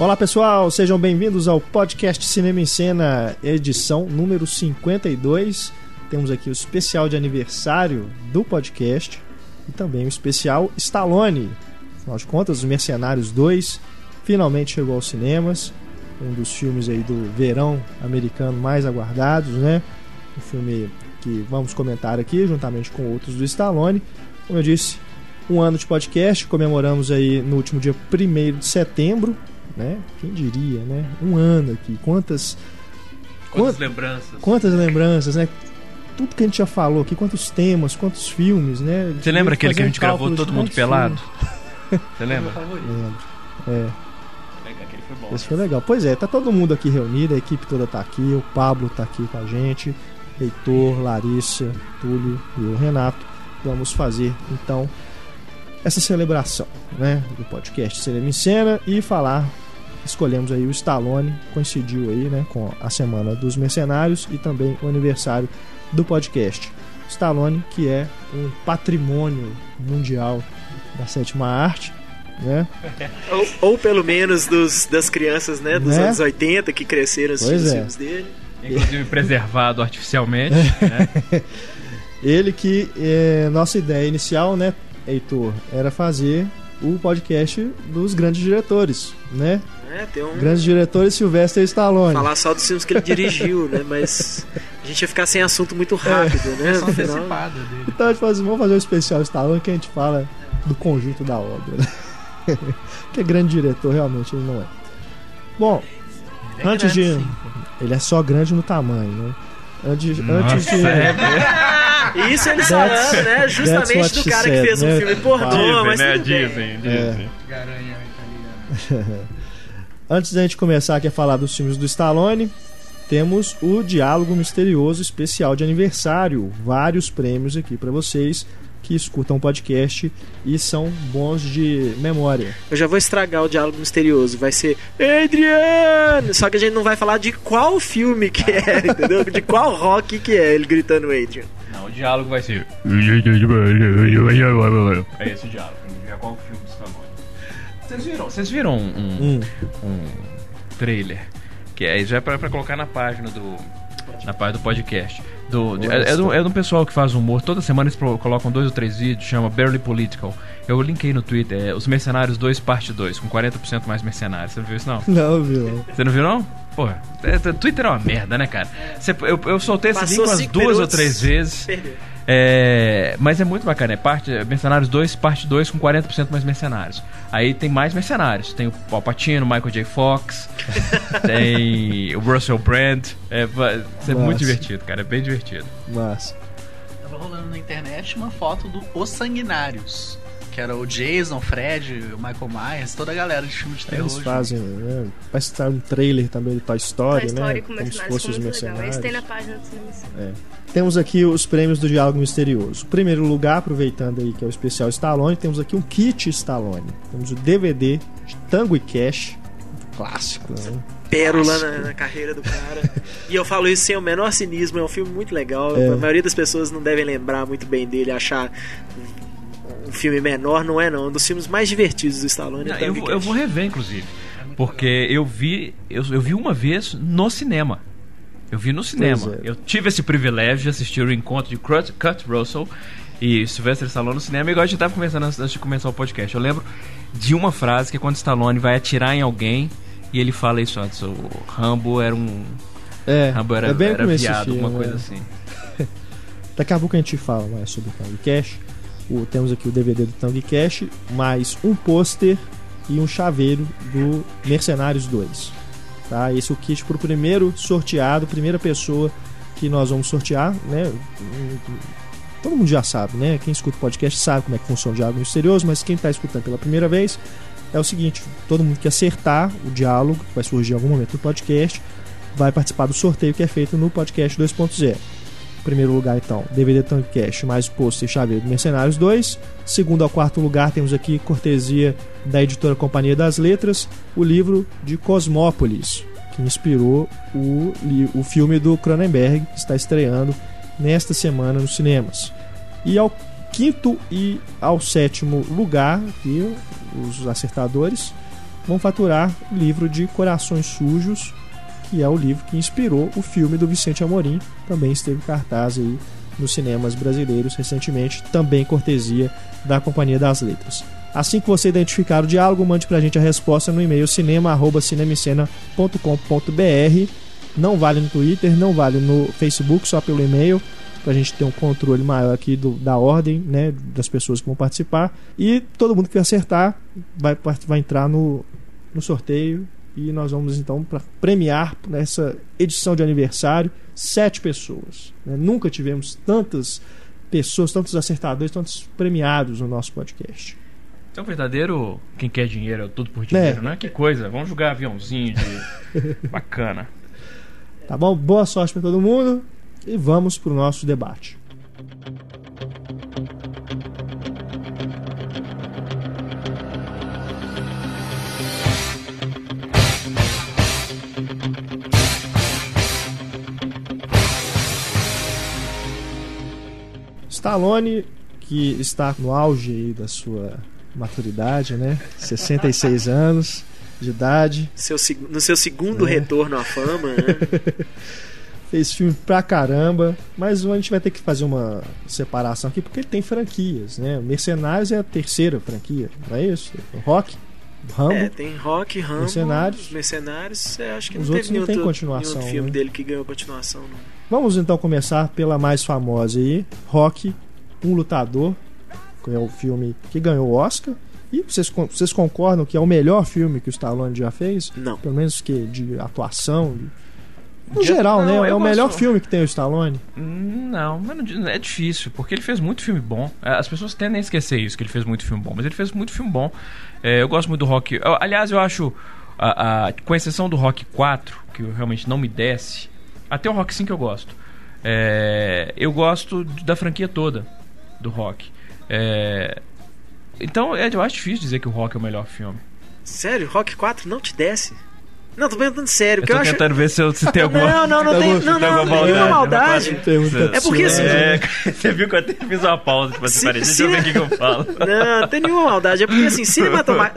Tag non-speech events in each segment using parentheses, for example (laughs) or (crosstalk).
Olá pessoal, sejam bem-vindos ao podcast Cinema em Cena, edição número 52. Temos aqui o especial de aniversário do podcast e também o especial Stallone. Afinal de contas, Os Mercenários 2 finalmente chegou aos cinemas, um dos filmes aí do verão americano mais aguardados, né? Um filme que vamos comentar aqui juntamente com outros do Stallone. Como eu disse, um ano de podcast, comemoramos aí no último dia 1 de setembro, né? Quem diria, né? Um ano aqui, quantas quantas quant... lembranças. Quantas lembranças, né? Tudo que a gente já falou aqui, quantos temas, quantos filmes, né? Você lembra aquele que a gente gravou todo mundo pelado? (laughs) Você lembra? Lembro. É. Esse foi legal. Pois é, tá todo mundo aqui reunido, a equipe toda tá aqui, o Pablo tá aqui com a gente, Heitor, Larissa, Túlio e o Renato. Vamos fazer então essa celebração né, do podcast Cinema em Cena e falar. Escolhemos aí o Stallone, coincidiu aí né, com a Semana dos Mercenários e também o aniversário do podcast. Stallone, que é um patrimônio mundial da sétima arte, né? (laughs) Ou, ou pelo menos dos, das crianças né, dos né? anos 80 que cresceram assistindo os é. filmes dele. Inclusive preservado artificialmente. (laughs) né? Ele que, é, nossa ideia inicial, né, Heitor, era fazer o podcast dos grandes diretores, né? É, tem um... Grandes diretores Sylvester Stallone. Falar só dos filmes que ele dirigiu, né? Mas a gente ia ficar sem assunto muito rápido, é. né? Só dele. Então a gente faz, vamos fazer um especial Stallone que a gente fala do conjunto da obra. Né? (laughs) que é grande diretor, realmente ele não é. Bom, ele é antes grande, de. Sim, ele é só grande no tamanho, né? Antes, Nossa, antes de. É, Isso eles falando, né? Justamente do cara said, que fez um né? filme pornô, mas. Né? Dizem, dizem. É. (laughs) Antes da gente começar aqui a falar dos filmes do Stallone, temos o Diálogo Misterioso especial de aniversário. Vários prêmios aqui para vocês que escutam o podcast e são bons de memória. Eu já vou estragar o diálogo misterioso. Vai ser Adrian! Só que a gente não vai falar de qual filme que é, (laughs) entendeu? De qual rock que é ele gritando Adrian. Não, o diálogo vai ser. É esse o diálogo. Já qual filme está bom. Vocês viram, vocês viram um, um, hum. um trailer? Que é, já é pra, pra colocar na página do. Na página do podcast do, é, é, do, é do pessoal que faz humor. Toda semana eles colocam dois ou três vídeos, chama Barely Political. Eu linkei no Twitter, é, Os Mercenários 2, parte 2, com 40% mais mercenários. Você não viu isso, não? Não, viu. Você não viu, não? Porra, é, Twitter é uma merda, né, cara? Você, eu, eu soltei esse link umas duas ou três vezes. Perdeu. É, mas é muito bacana. É parte, Mercenários 2, parte 2 com 40% mais mercenários. Aí tem mais mercenários. Tem o Palpatino, Michael J. Fox, (laughs) tem o Russell Brand. É, é muito divertido, cara. É bem divertido. Massa. Tava rolando na internet uma foto do Os Sanguinários que era o Jason, o Fred, o Michael Myers, toda a galera de filme de terror. Eles fazem, né? Parece que tá um trailer também do Toy Story, Toy Story né? Com Como se fosse os mercenários. Esse tem na página do. É. Temos aqui os prêmios do Diálogo Misterioso. Primeiro lugar, aproveitando aí que é o especial Stallone, temos aqui um kit Stallone. Temos o DVD de Tango e Cash, clássico, né? pérola na, na, carreira do cara. e eu falo isso sem o menor cinismo, é um filme muito legal. É. A maioria das pessoas não devem lembrar muito bem dele, achar um filme menor, não é não. Um dos filmes mais divertidos do Stallone. É não, eu, eu, vou rever, inclusive. Porque eu vi, eu, eu vi uma vez no cinema. Eu vi no cinema. É. Eu tive esse privilégio de assistir o encontro de Kurt, Kurt Russell e Sylvester Stallone no cinema, igual a gente estava conversando antes de começar o podcast. Eu lembro de uma frase que é quando Stallone vai atirar em alguém e ele fala isso antes. O Rambo era um. É, Rambo era, é bem era viado, filme, alguma coisa é. assim. (laughs) Daqui a pouco a gente fala mais sobre o Cash. O, temos aqui o DVD do Tango Cash, mais um pôster e um chaveiro do Mercenários 2. Tá? Esse é o kit para o primeiro sorteado, primeira pessoa que nós vamos sortear, né? Todo mundo já sabe, né? Quem escuta o podcast sabe como é que funciona o diálogo misterioso, mas quem está escutando pela primeira vez é o seguinte: todo mundo que acertar o diálogo, que vai surgir em algum momento do podcast, vai participar do sorteio que é feito no podcast 2.0. Primeiro lugar, então, DVD Tank Cash mais pôster chaveiro do Mercenários 2. Segundo ao quarto lugar, temos aqui, cortesia da editora Companhia das Letras, o livro de Cosmópolis, que inspirou o, o filme do Cronenberg, que está estreando nesta semana nos cinemas. E ao quinto e ao sétimo lugar, aqui, os acertadores, vão faturar o livro de Corações Sujos, que é o livro que inspirou o filme do Vicente Amorim, também esteve cartaz aí nos cinemas brasileiros recentemente, também cortesia da Companhia das Letras. Assim que você identificar o diálogo, mande pra gente a resposta no e-mail cinema@cinemicena.com.br. Não vale no Twitter, não vale no Facebook, só pelo e-mail, pra gente ter um controle maior aqui do, da ordem, né, das pessoas que vão participar. E todo mundo que acertar vai, vai entrar no, no sorteio e nós vamos então para premiar nessa edição de aniversário sete pessoas. Né? Nunca tivemos tantas pessoas, tantos acertadores, tantos premiados no nosso podcast. É um verdadeiro quem quer dinheiro, é tudo por dinheiro, é. né? Que coisa. Vamos jogar aviãozinho de bacana. Tá bom? Boa sorte para todo mundo e vamos para o nosso debate. Stallone, que está no auge da sua maturidade, né? 66 (laughs) anos de idade. Seu, no seu segundo é. retorno à fama, né? (laughs) Fez filme pra caramba, mas a gente vai ter que fazer uma separação aqui porque ele tem franquias, né? Mercenários é a terceira franquia, não é isso? O Rock, Rambo. É, tem Rock, Rambo, Mercenários. Mercenários, é, acho que Os não outros não tem continuação. Nenhum filme né? dele que ganhou continuação, não. Vamos então começar pela mais famosa aí, Rock, um lutador, que é o filme que ganhou o Oscar. E vocês, vocês concordam que é o melhor filme que o Stallone já fez? Não. Pelo menos que de atuação. De... No geral, né? não, né? É o melhor gosto... filme que tem o Stallone? Não, é difícil, porque ele fez muito filme bom. É, as pessoas tendem a esquecer isso, que ele fez muito filme bom, mas ele fez muito filme bom. É, eu gosto muito do Rock. Eu, aliás, eu acho, a, a, com exceção do Rock 4, que realmente não me desce, até o Rock 5 eu gosto. É, eu gosto da franquia toda do Rock. É, então eu acho difícil dizer que o Rock é o melhor filme. Sério? Rock 4 não te desce? Não, tô perguntando sério. Eu tô eu tentando ver se, eu, se tem alguma. Não, não, não tem, não, não, não, nenhuma maldade. É porque assim. É, você viu que eu até fiz uma pausa, tipo assim, parei, deixa eu ver o que, eu falo. Não, não tem nenhuma maldade. É porque assim,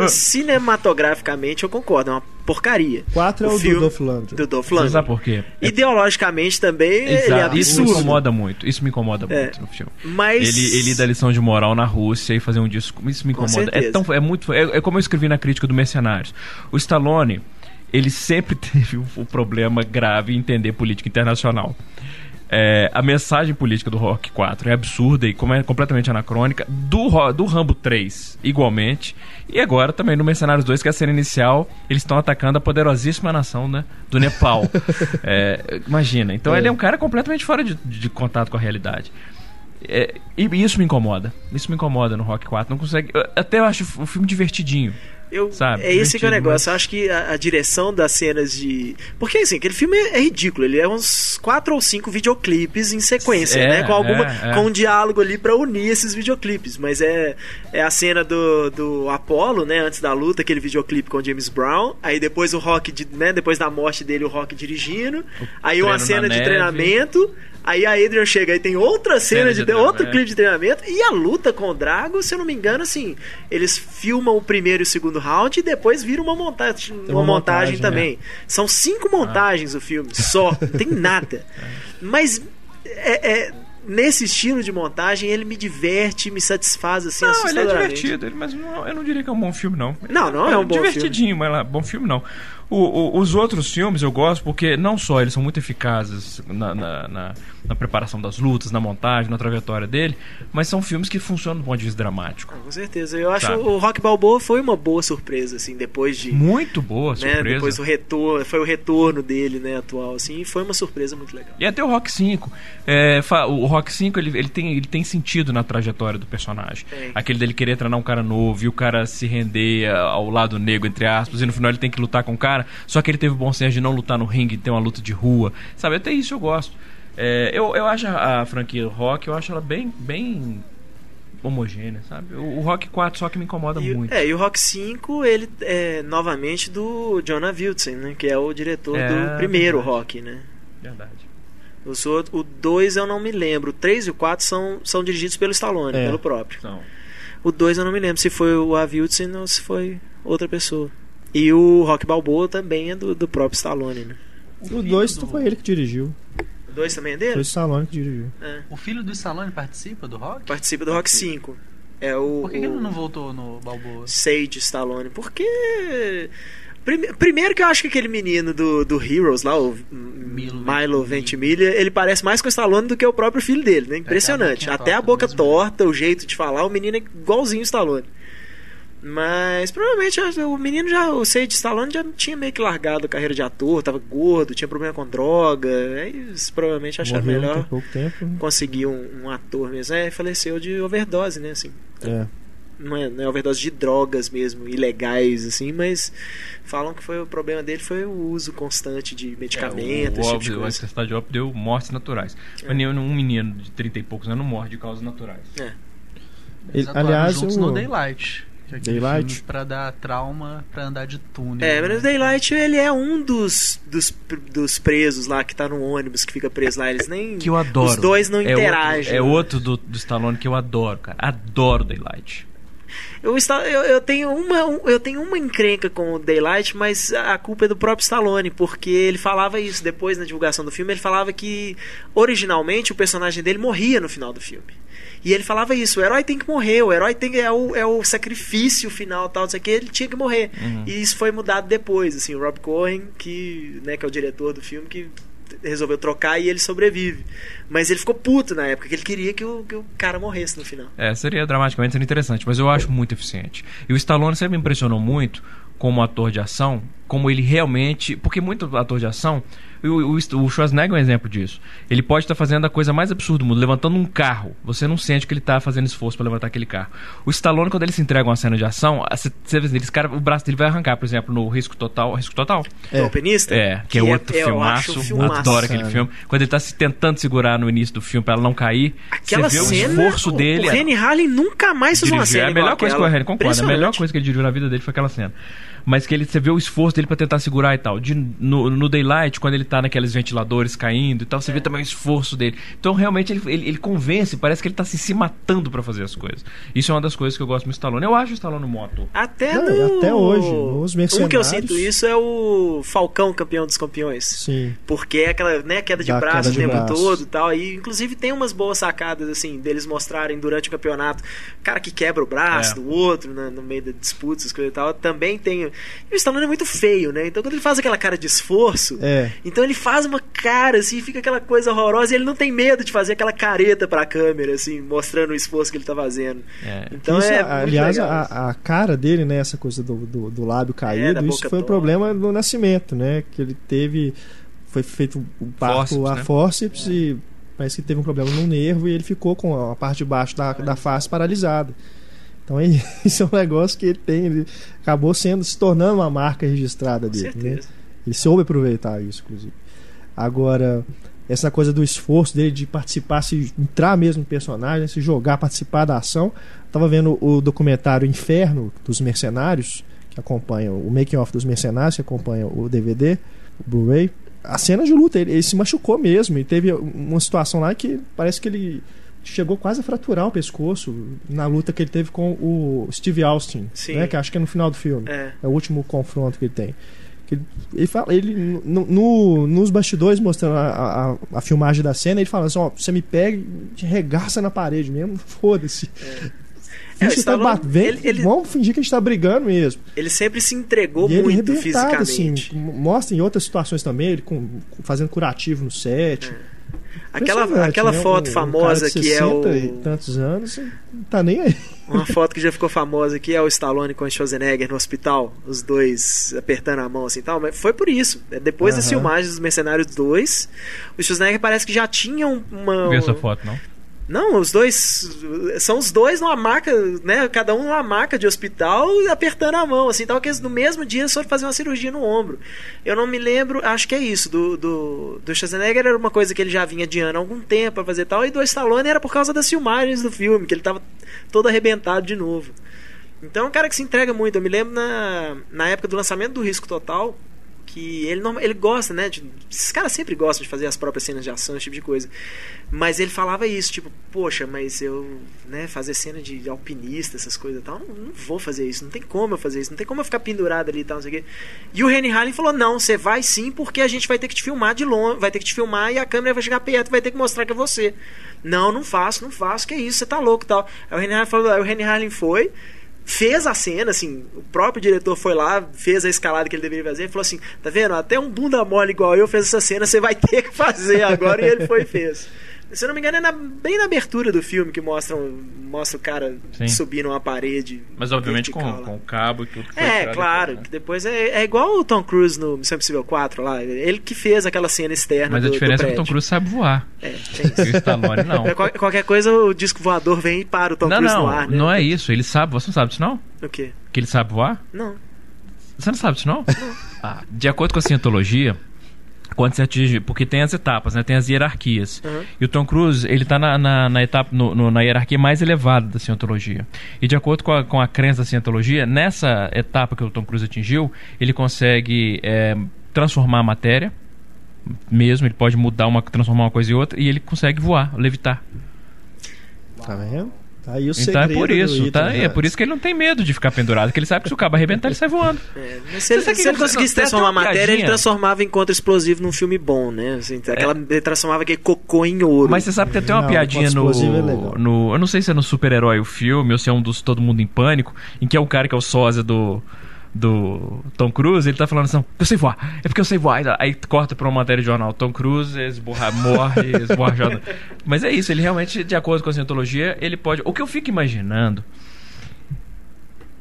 cinematograficamente eu concordo, é uma porcaria. 4 é o, o filme do Dolph Lundgren. Do Dolph Lundgren. Você sabe por quê? Ideologicamente também Exato. É isso me incomoda muito. Isso me incomoda é. muito no filme. Mas... Ele, ele dá lição de moral na Rússia e fazer um disco. Isso me incomoda. É, tão, é muito. É, é como eu escrevi na crítica do Mercenários. O Stallone ele sempre (laughs) teve o um problema grave em entender política internacional. É, a mensagem política do Rock 4 é absurda e como é completamente anacrônica. Do, do Rambo 3, igualmente. E agora também no Mercenários 2, que é a cena inicial, eles estão atacando a poderosíssima nação né, do Nepal. (laughs) é, imagina. Então é. ele é um cara completamente fora de, de contato com a realidade. É, e isso me incomoda. Isso me incomoda no Rock 4. Não consegue. Eu, até eu acho o filme divertidinho. Eu, Sabe? É esse que é o negócio. Eu acho que a, a, direção das cenas de. Porque assim, aquele filme é, é, ridículo. Ele é uns quatro ou cinco videoclipes em sequência, é, né? Com alguma. É, é. com um diálogo ali para unir esses videoclipes. Mas é, é a cena do, do Apollo, né? Antes da luta, aquele videoclipe com James Brown. Aí depois o Rock, né? Depois da morte dele, o Rock dirigindo. O aí uma cena de neve. treinamento. Aí a Adrian chega e tem outra cena, cena de, de outro clipe de treinamento. E a luta com o Drago, se eu não me engano, assim, eles filmam o primeiro e o segundo round e depois vira uma montagem, uma, uma montagem, montagem, também. É. São cinco montagens ah. o filme, só, não tem nada. (laughs) Mas é, é, nesse estilo de montagem, ele me diverte, me satisfaz assim, Não, ele é divertido, mas não, eu não diria que é um bom filme, não. Não, não é, é um bom divertidinho, filme. mas bom filme não. O, o, os outros filmes eu gosto porque não só eles são muito eficazes na, na, na, na, preparação das lutas, na montagem, na trajetória dele, mas são filmes que funcionam do ponto de vista dramático. Com certeza. Eu acho que o Rock Balboa foi uma boa surpresa, assim, depois de. Muito boa né, surpresa. Depois do retorno, foi o retorno dele, né, atual, assim, e foi uma surpresa muito legal. E até o Rock 5. É, o Rock 5 ele, ele, tem, ele tem sentido na trajetória do personagem. É. Aquele dele querer treinar um cara novo e o cara se render ao lado negro, entre aspas, e no final ele tem que lutar com o cara. Só que ele teve o bom senso de não lutar no ringue, ter uma luta de rua. Sabe, até isso eu gosto. É, eu, eu acho a, a franquia Rock, eu acho ela bem, bem homogênea, sabe? O, o, Rock 4 só que me incomoda e, muito. É, e o Rock 5, ele é novamente do Jonah Wilson, né? Que é o diretor é, do primeiro verdade. Rock, né? Verdade. O 2 eu não me lembro. O 3 e o 4 são, são dirigidos pelo Stallone, é. pelo próprio. São. O 2 eu não me lembro se foi o Aviltsen ou se foi outra pessoa. E o Rock Balboa também é do, do próprio Stallone, né? O 2 do... foi ele que dirigiu. 2 também é dele? Foi o Stallone que dirigiu. É. O filho do Stallone participa do Rock? Participa do Rock 5. É o, Por que, o... que ele não voltou no Balboa? Sage Stallone. Porque Primeiro que eu acho que aquele menino do, do Heroes lá, o Milo, Milo Ventimiglia, ele parece mais com o Stallone do que o próprio filho dele, né? Impressionante. Até a boca, Até a boca torta, o jeito de falar, o menino é igualzinho o Stallone. Mas provavelmente o menino já, o Sage Stallone já tinha meio que largado a carreira de ator, tava gordo, tinha problema com droga. Eles provavelmente acharam Morreu melhor pouco tempo, né? conseguir um, um, ator mesmo. É, faleceu de overdose, né? Assim. É não é, não é overdose de drogas mesmo, ilegais, assim, mas falam que foi o problema dele foi o uso constante de medicamentos. É, o óbvio, tipo a de óbito deu mortes naturais. É. Mas um menino de 30 e poucos anos não morre de causas naturais. É. Eles aliás, o... no Daylight. Daylight para dar trauma para andar de túnel. É, mas o né? Daylight ele é um dos, dos, dos presos lá que tá no ônibus que fica preso lá. Eles nem que eu adoro. Os dois não é interagem. Outro, é outro do, do Stallone que eu adoro, cara. Adoro Daylight. Eu, eu, eu, tenho uma, eu tenho uma encrenca com o Daylight, mas a culpa é do próprio Stallone, porque ele falava isso depois na divulgação do filme. Ele falava que originalmente o personagem dele morria no final do filme. E ele falava isso: o herói tem que morrer, o herói tem, é, o, é o sacrifício final, tal, isso aqui, ele tinha que morrer. Uhum. E isso foi mudado depois. Assim, o Rob Cohen, que, né, que é o diretor do filme, que resolveu trocar e ele sobrevive. Mas ele ficou puto na época, que ele queria que o, que o cara morresse no final. É, seria dramaticamente interessante, mas eu acho muito eficiente. E o Stallone sempre me impressionou muito como ator de ação, como ele realmente. Porque muito ator de ação o, o, Schwarzenegger é um exemplo disso. Ele pode estar tá fazendo a coisa mais absurda do mundo, levantando um carro. Você não sente que ele está fazendo esforço para levantar aquele carro. O Stallone, quando ele se entrega uma cena de ação, você vê esse cara, o braço dele vai arrancar, por exemplo, no Risco Total. Risco Total? É. O Alpinista? É, que, que é outro é, filmaço. filmaço. Adoro aquele filme. Quando ele está se tentando segurar no início do filme para ela não cair, Aquela você vê cena, o esforço o, dele. O Rennie Harlin nunca mais fez uma cena. É a melhor coisa que o Rennie concorda. A melhor coisa que ele dirigiu na vida dele foi aquela cena mas que ele você vê o esforço dele para tentar segurar e tal. De, no, no, Daylight, quando ele tá naqueles ventiladores caindo e tal, você é. vê também o esforço dele. Então, realmente, ele, ele, ele convence, parece que ele tá se, se matando para fazer as coisas. Isso é uma das coisas que eu gosto do Stallone. Eu acho o Stallone moto. Até Não, no... Até hoje, os mercenários... Um que eu sinto isso é o Falcão, campeão dos campeões. Sim. Porque é aquela né, queda de da braço queda de o tempo braço. todo e tal. E, inclusive, tem umas boas sacadas, assim, deles mostrarem durante o campeonato, cara que quebra o braço é. do outro né, no meio da disputa, coisas e tal. Também tem... E o Stallone é muito feio, né? Então quando ele faz aquela cara de esforço, é. então ele faz uma cara assim, fica aquela coisa horrorosa e ele não tem medo de fazer aquela careta pra câmera, assim, mostrando o esforço que ele tá fazendo. É. Então isso, é. Aliás, a, a, cara dele, né? Essa coisa do, do, do lábio caído, é, isso foi o problema do nascimento, né? Que ele teve. Foi feito o parto a né? fórceps e parece que teve um problema no nervo e ele ficou com a parte de baixo da, da face paralisada. Então (laughs) isso é um negócio que ele tem, ele acabou sendo se tornando uma marca registrada dele. Né? Ele soube aproveitar isso, inclusive. Agora, essa coisa do esforço dele de participar, se entrar mesmo no personagem, se jogar, participar da ação. Tava vendo o documentário Inferno dos Mercenários, que acompanha o making off dos Mercenários, que acompanha o DVD, o Blu-ray. A cena de luta, ele, ele se machucou mesmo e teve uma situação lá que parece que ele chegou quase a fraturar o pescoço na luta que ele teve com o Steve Austin, Sim. né? Que acho que é no final do filme. É, é o último confronto que ele tem. Ele, ele fala, ele no, no, nos bastidores mostrando a, a, a, filmagem da cena, ele fala assim: ó, você me pega e regaça na parede mesmo, (laughs) foda-se. É. É, tá ele, ele, vamos fingir que a gente tá brigando mesmo. Ele sempre se entregou e muito assim, fisicamente. Assim, mostra em outras situações também, ele com, fazendo curativo no set. É. Aquela, aquela né? foto um, famosa um que é o. E tantos anos, não tá nem aí. Uma foto que já ficou famosa que é o Stallone com o Schwarzenegger no hospital, os dois apertando a mão assim tal, mas foi por isso. É, depois uh -huh. das filmagens dos Mercenários 2, o Schwarzenegger parece que já tinha uma. Não vi essa foto, não. Não, os dois. São os dois numa maca, né? Cada um numa maca de hospital apertando a mão, assim, tal, que no mesmo dia foram fazer uma cirurgia no ombro. Eu não me lembro, acho que é isso. Do, do, do Schwarzenegger era uma coisa que ele já vinha adiando há algum tempo pra fazer tal, e do Stallone era por causa das filmagens do filme, que ele tava todo arrebentado de novo. Então é um cara que se entrega muito. Eu me lembro na, na época do lançamento do Risco Total, que ele não, ele gosta, né? De, esses caras sempre gostam de fazer as próprias cenas de ação, esse tipo de coisa. Mas ele falava isso, tipo, poxa, mas eu, né, fazer cena de alpinista, essas coisas e tal, não, não, vou fazer isso, não tem como eu fazer isso, não tem como eu ficar pendurado ali e tal, não sei o quê. E o Henry Harlan falou: "Não, você vai sim, porque a gente vai ter que te filmar de longe, vai ter que te filmar e a câmera vai chegar perto, vai ter que mostrar que é você". Não, não faço, não faço, que isso, você tá louco tal. Aí o Henry Harlan falou, aí o Henry Harlan foi fez a cena, assim, o próprio diretor foi lá, fez a escalada que ele deveria fazer falou assim: tá vendo? Até um bunda mole igual eu fez essa cena, você vai ter que fazer agora. e ele foi e fez. (laughs) Se eu não me engano, é na, bem na abertura do filme que mostra, mostra o cara Sim. subindo uma parede. Mas obviamente com, com o cabo e tudo. Que é, claro. Depois, né? depois é, é igual o Tom Cruise no Missão Impossível 4 lá. Ele que fez aquela cena externa. Mas do, a diferença é que o Tom Cruise sabe voar. É, tem isso. O Stallone não. (laughs) É, qualquer coisa, o disco voador vem e para o Tom não, Cruise não, no ar. Né? Não é isso. Ele sabe. Você não sabe disso não? O quê? Que ele sabe voar? Não. Você não sabe disso não? não. Ah, de acordo com a cientologia quando você atinge, porque tem as etapas, né? Tem as hierarquias. Uhum. E o Tom Cruise, ele está na, na, na, etapa, no, no, na hierarquia mais elevada da cientologia. E de acordo com a, com a crença da cientologia, nessa etapa que o Tom Cruise atingiu, ele consegue é, transformar a matéria, mesmo, ele pode mudar uma, transformar uma coisa em outra, e ele consegue voar, levitar. Tá vendo? Tá aí o então é por isso, tá? É por isso que ele não tem medo de ficar pendurado, porque ele sabe que se o cabo arrebentar, ele sai voando. É, se, ele, se ele conseguisse transformar a matéria, ele transformava encontro explosivo num filme bom, né? Assim, aquela, é. Ele transformava aquele cocô em ouro. Mas você sabe que tem uma não, piadinha no, é no. Eu não sei se é no Super-Herói o filme ou se é um dos Todo Mundo em Pânico, em que é um cara que é o sósia do do Tom Cruise, ele tá falando assim, eu sei voar, é porque eu sei voar. Aí corta pra uma matéria de jornal, Tom Cruise esborra, morre, (laughs) esborrajado. Mas é isso, ele realmente, de acordo com a cientologia, ele pode... O que eu fico imaginando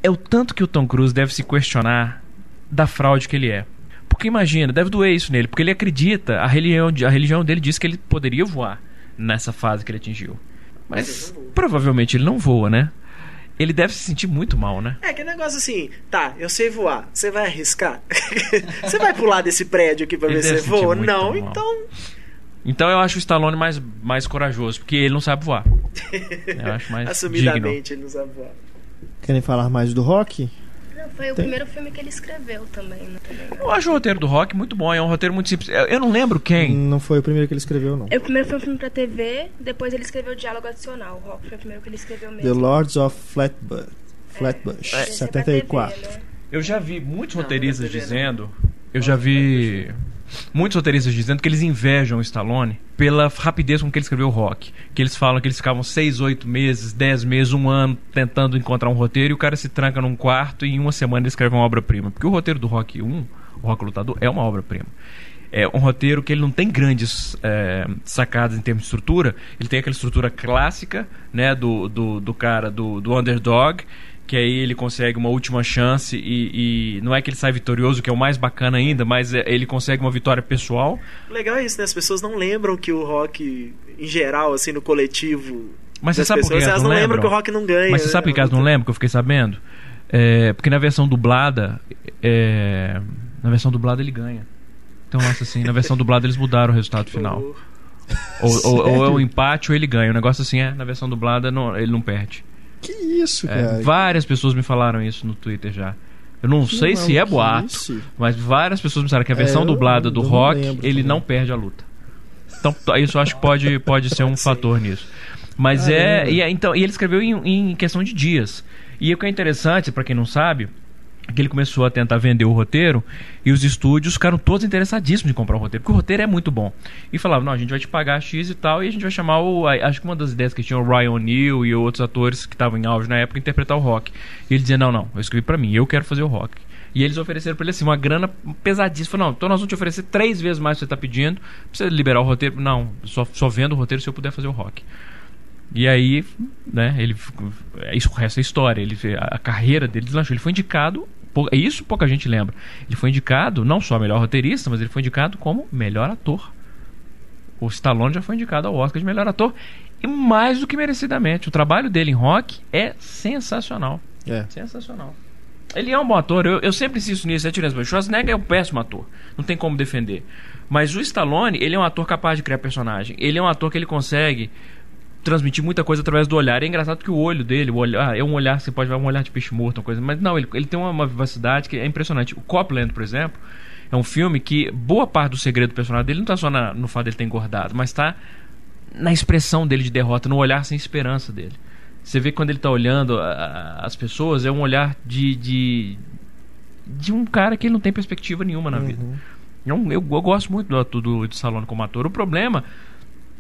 é o tanto que o Tom Cruise deve se questionar da fraude que ele é. Porque imagina, deve doer isso nele, porque ele acredita, a religião, a religião dele diz que ele poderia voar nessa fase que ele atingiu. Mas provavelmente ele não voa, né? Ele deve se sentir muito mal, né? É, que negócio assim, tá, eu sei voar, você vai arriscar? (laughs) você vai pular desse prédio aqui pra ele ver se você voa? Não, mal. então. Então eu acho o Stallone mais, mais corajoso, porque ele não sabe voar. (laughs) Eu acho mais Assumidamente digno. ele não sabe voar. Querem falar mais do rock? Foi o Tem. primeiro filme que ele escreveu também. Né? Eu acho o roteiro do Rock muito bom, é um roteiro muito simples. Eu não lembro quem. Não foi o primeiro que ele escreveu, não. É, o primeiro foi um filme pra TV, depois ele escreveu o Diálogo Adicional. O Rock foi o primeiro que ele escreveu mesmo. The Lords of Flatbush, Flatbush é, 74. TV, né? Eu já vi muitos não, roteiristas dizendo. Eu já vi muitos roteiristas dizendo que eles invejam o Stallone pela rapidez com que ele escreveu o rock. Que eles falam que eles ficavam seis, oito meses, dez meses, um ano tentando encontrar um roteiro e o cara se tranca num quarto e em uma semana ele escreve uma obra-prima. Porque o roteiro do Rock 1, o Rock Lutador, é uma obra-prima. É um roteiro que ele não tem grandes é, sacadas em termos de estrutura. Ele tem aquela estrutura clássica, né, do, do, do cara, do, do underdog que aí ele consegue uma última chance e, e, não é que ele sai vitorioso, que é o mais bacana ainda, mas é, ele consegue uma vitória pessoal. Legal é isso, né? As pessoas não lembram que o rock, em geral, assim, no coletivo. Mas você sabe pessoas, por que elas não, lembram que o rock não ganha. Mas você sabe por que elas não lembram, que eu fiquei sabendo? É, porque na versão dublada, é, na versão dublada ele ganha. Então, nossa, assim, na versão dublada eles mudaram o resultado (laughs) final. Ou, ou, ou, é o empate ou ele ganha. O negócio assim é, na versão dublada não, ele não perde. Que isso, é, cara? várias pessoas me falaram isso no Twitter já. Eu não que sei se é boato, mas várias pessoas me disseram que a versão é, dublada do rock, não ele também. não perde a luta. Então, isso eu acho que pode, pode ser um (laughs) fator nisso. Mas é. E, então, e ele escreveu em, em questão de dias. E o que é interessante, para quem não sabe, que ele começou a tentar vender o roteiro e os estúdios ficaram todos interessadíssimos em comprar o roteiro, porque o roteiro é muito bom. E falavam, não, a gente vai te pagar X e tal, e a gente vai chamar o. Acho que uma das ideias que tinha o Ryan O'Neill e outros atores que estavam em auge na época interpretar o rock. E ele dizia, não, não, eu escrevi para mim, eu quero fazer o rock. E eles ofereceram para ele assim, uma grana pesadíssima. Falou, não, então nós vamos te oferecer três vezes mais que você está pedindo, pra você liberar o roteiro. Não, só, só vendo o roteiro se eu puder fazer o rock. E aí, né, ele. Isso o resto é história. Ele, a, a carreira dele deslanchou. Ele foi indicado é isso pouca gente lembra. Ele foi indicado não só melhor roteirista, mas ele foi indicado como melhor ator. O Stallone já foi indicado ao Oscar de melhor ator e mais do que merecidamente. O trabalho dele em rock é sensacional. É. Sensacional. Ele é um bom ator, eu, eu sempre insisto nisso, é tirando O Schwarzenegger é um péssimo ator, não tem como defender. Mas o Stallone, ele é um ator capaz de criar personagem. Ele é um ator que ele consegue transmitir muita coisa através do olhar. É engraçado que o olho dele, o olhar, é um olhar você pode ver um olhar de peixe morto, uma coisa, mas não, ele, ele tem uma, uma vivacidade que é impressionante. O Copland, por exemplo, é um filme que boa parte do segredo do personagem dele não está só na, no fato dele ter engordado, mas está na expressão dele de derrota, no olhar sem esperança dele. Você vê que quando ele está olhando a, a, as pessoas, é um olhar de, de, de um cara que ele não tem perspectiva nenhuma na uhum. vida. Eu, eu, eu, gosto muito do, do, do Stallone como ator. O problema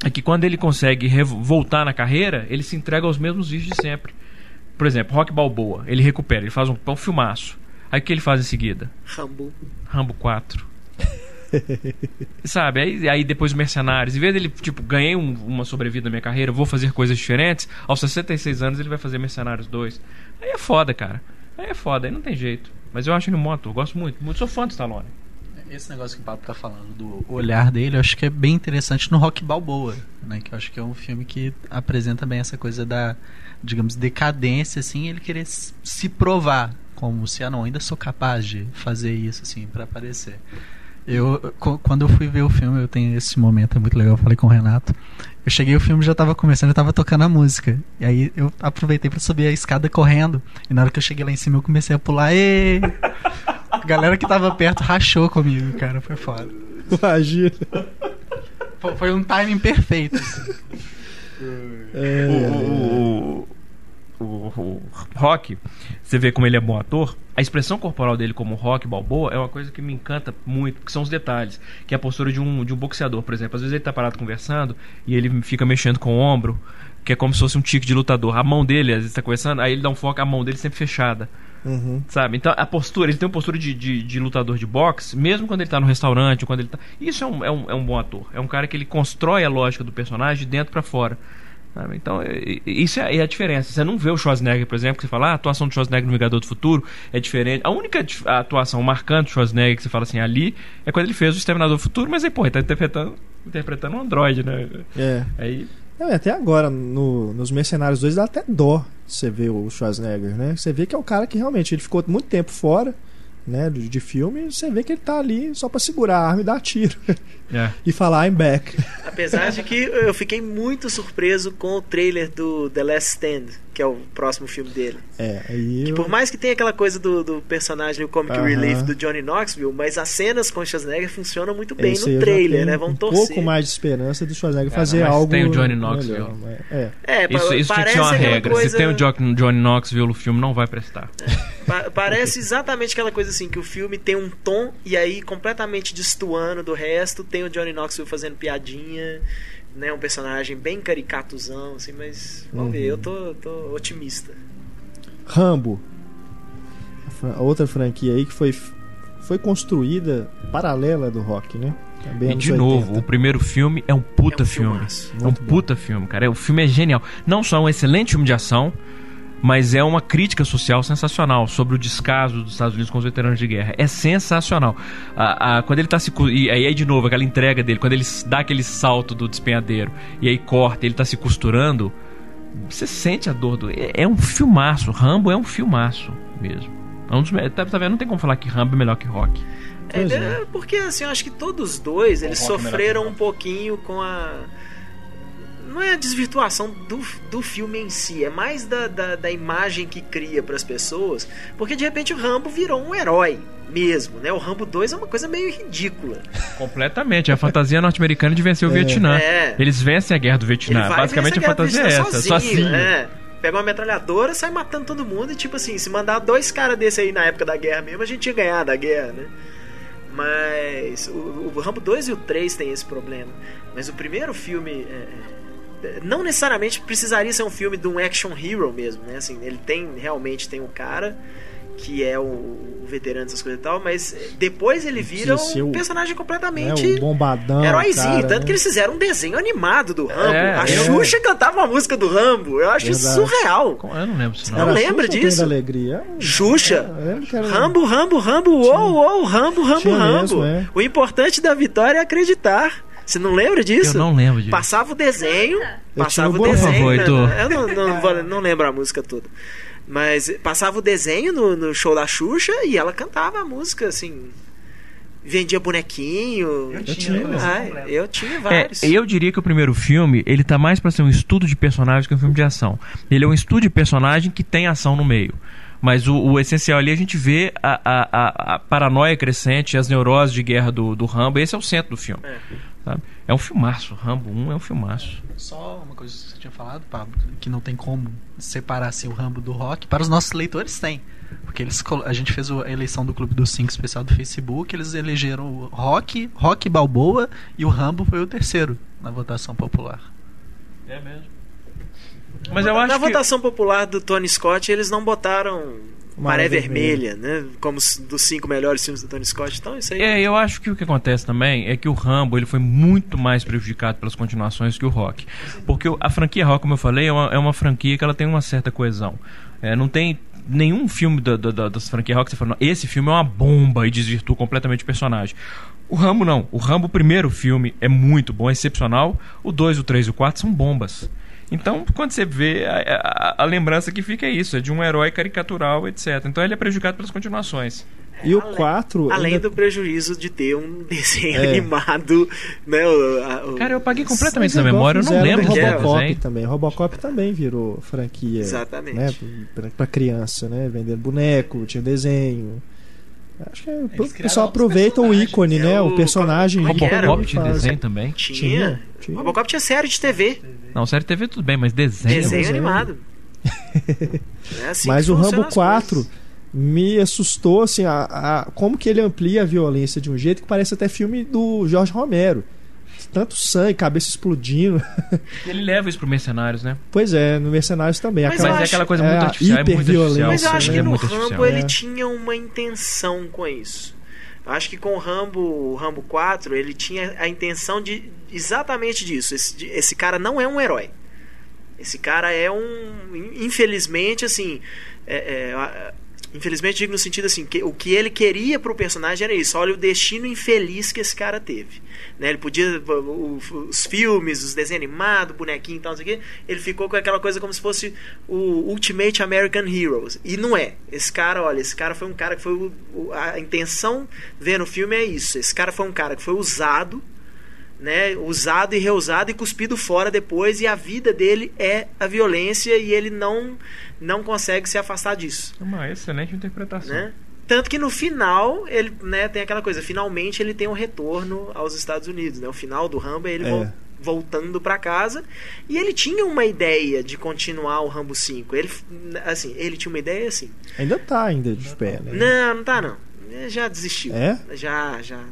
é que quando ele consegue voltar na carreira, ele se entrega aos mesmos vícios de sempre. Por exemplo, Rock Balboa, ele recupera, ele faz um, um filmaço. Aí o que ele faz em seguida? Rambo. Rambo 4. Sabe? Aí, aí depois Mercenários. Em vez dele, tipo, ganhei um, uma sobrevida na minha carreira, vou fazer coisas diferentes, aos 66 anos ele vai fazer Mercenários 2. Aí é foda, cara. Aí é foda, aí não tem jeito. Mas eu acho ele um bom ator, gosto muito. muito sou fã do Stallone. Esse negócio que o Papo tá falando do olhar dele, eu acho que é bem interessante no Rock Balboa, né? Que eu acho que é um filme que apresenta bem essa coisa da, digamos, decadência, assim, ele querer se provar como se, ah, não, ainda sou capaz de fazer isso, assim, para aparecer. Eu, quando eu fui ver o filme, eu tenho esse momento, é muito legal, eu falei com o Renato. Eu cheguei, o filme já tava começando, eu tava tocando a música. E aí eu aproveitei para subir a escada correndo. E na hora que eu cheguei lá em cima, eu comecei a pular. E A galera que tava perto rachou comigo, cara, foi foda. Imagina. Foi, foi um timing perfeito. Assim. É, o, o, o, o, Rock, você vê como ele é bom ator. A expressão corporal dele como Rock Balboa é uma coisa que me encanta muito, que são os detalhes. Que é a postura de um, de um boxeador, por exemplo. Às vezes ele tá parado conversando e ele fica mexendo com o ombro, que é como se fosse um tique de lutador. A mão dele, às vezes tá conversando, aí ele dá um foco, a mão dele sempre fechada. Uhum. Sabe? Então a postura, ele tem uma postura de, de, de, lutador de boxe, mesmo quando ele tá no restaurante, quando ele tá. Isso é um, é, um, é um bom ator. É um cara que ele constrói a lógica do personagem de dentro para fora. Sabe? Então, isso é, é, a diferença. Você não vê o Schwarzenegger, por exemplo, que você fala, ah, a atuação do Schwarzenegger no Vingador do Futuro é diferente. A única atuação marcante do Schwarzenegger que você fala assim ali é quando ele fez o Exterminador do Futuro, mas aí, pô, ele tá interpretando, interpretando um androide, né? É. Aí é, até agora, no, nos Mercenários 2, dá até dó você ver o Schwarzenegger, né? Você vê que é um cara que realmente ele ficou muito tempo fora né, de, de filme, você vê que ele tá ali só para segurar a arma e dar tiro. (laughs) É. e falar I'm back. Apesar de que eu fiquei muito surpreso com o trailer do The Last Stand, que é o próximo filme dele. É, aí. Que por mais que tenha aquela coisa do, do personagem, o comic uh -huh. relief do Johnny Knoxville, mas as cenas com o Schwarzenegger funcionam muito bem Esse no trailer, né? Vão um torcer. Um pouco mais de esperança do Schwarzenegger é, fazer algo. Tem o Johnny Knoxville. Melhor, é. é. isso, isso tinha que ser uma regra. Coisa... Se tem o Johnny Knoxville, o filme não vai prestar. É. Pa parece exatamente aquela coisa assim, que o filme tem um tom e aí completamente destoando do resto, tem o Johnny Knoxville fazendo piadinha, né? Um personagem bem caricatuzão, assim, mas vamos uhum. ver, eu tô, tô otimista. Rambo. A outra franquia aí que foi, foi construída paralela do rock, né? Também e de novo, o primeiro filme é um puta é um filme. É um puta filme, cara. O filme é genial. Não só é um excelente filme de ação, mas é uma crítica social sensacional sobre o descaso dos Estados Unidos com os veteranos de guerra. É sensacional. A, a, quando ele tá se. E aí, de novo, aquela entrega dele, quando ele dá aquele salto do despenhadeiro e aí corta, ele tá se costurando, você sente a dor do. É, é um filmaço. Rambo é um filmaço mesmo. É um dos, tá, tá vendo? Não tem como falar que Rambo é melhor que Rock. É, é, porque assim, eu acho que todos dois eles sofreram um pouquinho com a não é a desvirtuação do, do filme em si, é mais da, da, da imagem que cria para as pessoas, porque de repente o Rambo virou um herói mesmo, né? O Rambo 2 é uma coisa meio ridícula. (laughs) Completamente, é a fantasia norte-americana de vencer o é. Vietnã. É. Eles vencem a guerra do Vietnã. Basicamente a, a fantasia é essa, sozinho. sozinho. É. Pega uma metralhadora, sai matando todo mundo e tipo assim, se mandar dois caras desse aí na época da guerra mesmo, a gente ia ganhar da guerra, né? Mas o, o Rambo 2 e o 3 tem esse problema. Mas o primeiro filme é, não necessariamente precisaria ser um filme de um action hero mesmo, né? Assim, ele tem realmente tem um cara que é o, o veterano dessas coisas e tal, mas depois ele vira um o, personagem completamente né, bombadão, heróizinho, cara, tanto né? que eles fizeram um desenho animado do Rambo. É, a é. Xuxa cantava uma música do Rambo. Eu acho isso surreal. Eu não lembro Não, não lembra Xuxa disso? Alegria. Xuxa. É, Rambo, Rambo, Rambo, uou, uou, Rambo, Rambo, Rambo. Mesmo, é. O importante da vitória é acreditar. Você não lembra disso? Eu não lembro disso. Passava o desenho. Passava o desenho. Favor, né? Eu não, não, não lembro a música toda. Mas passava o desenho no, no show da Xuxa e ela cantava a música, assim. vendia bonequinho. Eu tinha. Ah, eu tinha É, vários. eu diria que o primeiro filme, ele tá mais pra ser um estudo de personagem que um filme de ação. Ele é um estudo de personagem que tem ação no meio. Mas o, o essencial ali a gente vê a, a, a, a paranoia crescente, as neuroses de guerra do, do Rambo. Esse é o centro do filme. É. sabe? É um filmaço. Rambo 1 é um filmaço. Só uma coisa que você tinha falado, Pablo, que não tem como separar assim, o Rambo do Rock. Para os nossos leitores tem. Porque eles, a gente fez a eleição do Clube dos Cinco especial do Facebook, eles elegeram o Rock, Rock Balboa e o Rambo foi o terceiro na votação popular. É mesmo. Mas eu acho Na que... votação popular do Tony Scott, eles não botaram Maré, Maré Vermelha, né? Como dos cinco melhores filmes do Tony Scott. Então, isso aí. É, eu acho que o que acontece também é que o Rambo ele foi muito mais prejudicado pelas continuações que o Rock. Porque a franquia Rock, como eu falei, é uma, é uma franquia que ela tem uma certa coesão. É, não tem nenhum filme da, da, da, das franquias Rock que você fala, "Não, esse filme é uma bomba e desvirtua completamente o personagem. O Rambo não. O Rambo, o primeiro filme, é muito bom, é excepcional. O 2, o 3 e o 4 são bombas. Então, quando você vê, a, a- a lembrança que fica é isso, é de um herói caricatural, etc. Então ele é prejudicado pelas continuações. E o Além- 4. Além ainda... do prejuízo de ter um (laughs) desenho É. animado, né? O, o- Cara, eu paguei completamente na é memória, eu não lembro Robocop desenho. também. Robocop também virou franquia. Exatamente. Né, pra, pra criança, né? Vendendo boneco, tinha desenho. Acho que é, o pessoal aproveita o ícone, É né? o- O personagem. é? Robocop tinha desenho também? Tinha. Tinha, tinha. Robocop tinha série de TV. Não, série TV tudo bem, mas desenho. Desenho desenho. animado. (laughs) É assim Mas o Rambo as 4 coisas. me assustou, assim, a, a- como que ele amplia a violência de um jeito que parece até filme do Jorge Romero. Tanto sangue, cabeça explodindo. (laughs) Ele leva isso pro Mercenários, né? pois é, no Mercenários também. Mas Aquela- Mas é aquela coisa é muito a artificial, é muito artificial. Mas eu acho é que no muito Rambo ele É. tinha uma intenção com isso. Eu acho que com o Rambo, o Rambo 4, ele tinha a intenção de exatamente disso. Esse, de- esse cara não é um herói. Esse cara é um. Infelizmente, assim. é- é, infelizmente, digo no sentido assim: que o que ele queria pro personagem era isso. Olha o destino infeliz que esse cara teve. Né? Ele podia. o- o- os filmes, os desenhos animados, bonequinho e tal, não sei o. Ele ficou com aquela coisa como se fosse o Ultimate American Heroes. E não é. Esse cara, olha, esse cara foi um cara que foi. o- o- a intenção vendo o filme é isso. Esse cara foi um cara que foi usado né, usado e reusado e cuspido fora depois e a vida dele é a violência e ele não não consegue se afastar disso, É uma excelente interpretação. né? Tanto que no final ele, né, tem aquela coisa, finalmente ele tem um retorno aos Estados Unidos, né? O final do Rambo é ele É. vol- voltando pra casa e ele tinha uma ideia de continuar o Rambo 5. Ele assim, ele tinha uma ideia assim. Ainda tá ainda de pé, né? Não, não tá não. Já desistiu. É? Já, já.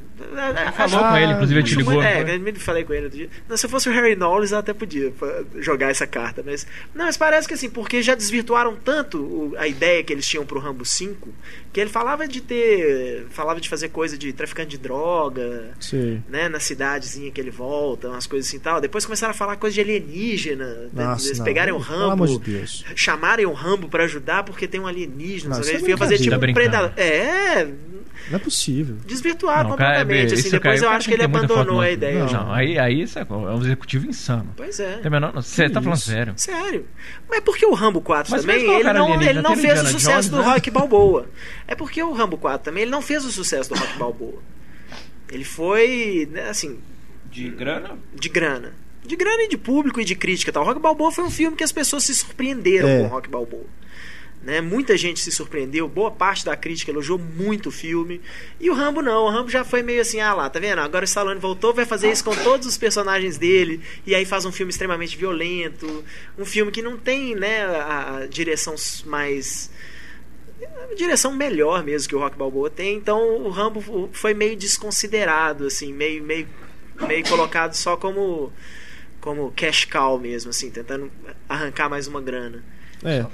Falou com ele, inclusive, ele te ligou. muito- É, eu me falei com ele outro dia. Não, se eu fosse o Harry Knowles, eu até podia jogar essa carta. Mas. Não, mas parece que assim, porque já desvirtuaram tanto o- a ideia que eles tinham pro Rambo 5, que ele falava de ter. Falava de fazer coisa de traficante de droga, Sim. né? Na cidadezinha que ele volta, umas coisas assim e tal. Depois começaram a falar coisa de alienígena. né, Nossa, eles não. pegarem o Rambo. de Deus. Chamarem o Rambo pra ajudar porque tem um alienígena. É Eles iam fazer tipo brincadeira. um Tá predador. É, Não é possível. desvirtuar Não, cara, assim, depois eu cara acho que ele abandonou no- a ideia. Não. Não, aí, aí isso é é um executivo insano. Pois é. Tem menor- Você tá falando sério. Sério. Mas porque o Rambo 4 Mas também, ele não, ele não fez o sucesso Jones, do né? Rock Balboa. É porque o Rambo 4 também, ele não fez o sucesso do Rock Balboa. Ele foi, né, assim, De grana? de grana. De grana e de público e de crítica tal. O Rock Balboa foi um filme que as pessoas se surpreenderam É. com o Rock Balboa. Né? Muita gente se surpreendeu, boa parte da crítica elogiou muito o filme. E o Rambo não, o Rambo já foi meio assim, ah lá, tá vendo? Agora o Stallone voltou, vai fazer isso com todos os personagens dele, e aí faz um filme extremamente violento, um filme que não tem, né, a, direção mais direção melhor mesmo que o Rock Balboa tem, então o Rambo foi meio desconsiderado, assim, meio, meio, meio colocado só como como cash cow mesmo, assim, tentando arrancar mais uma grana. É.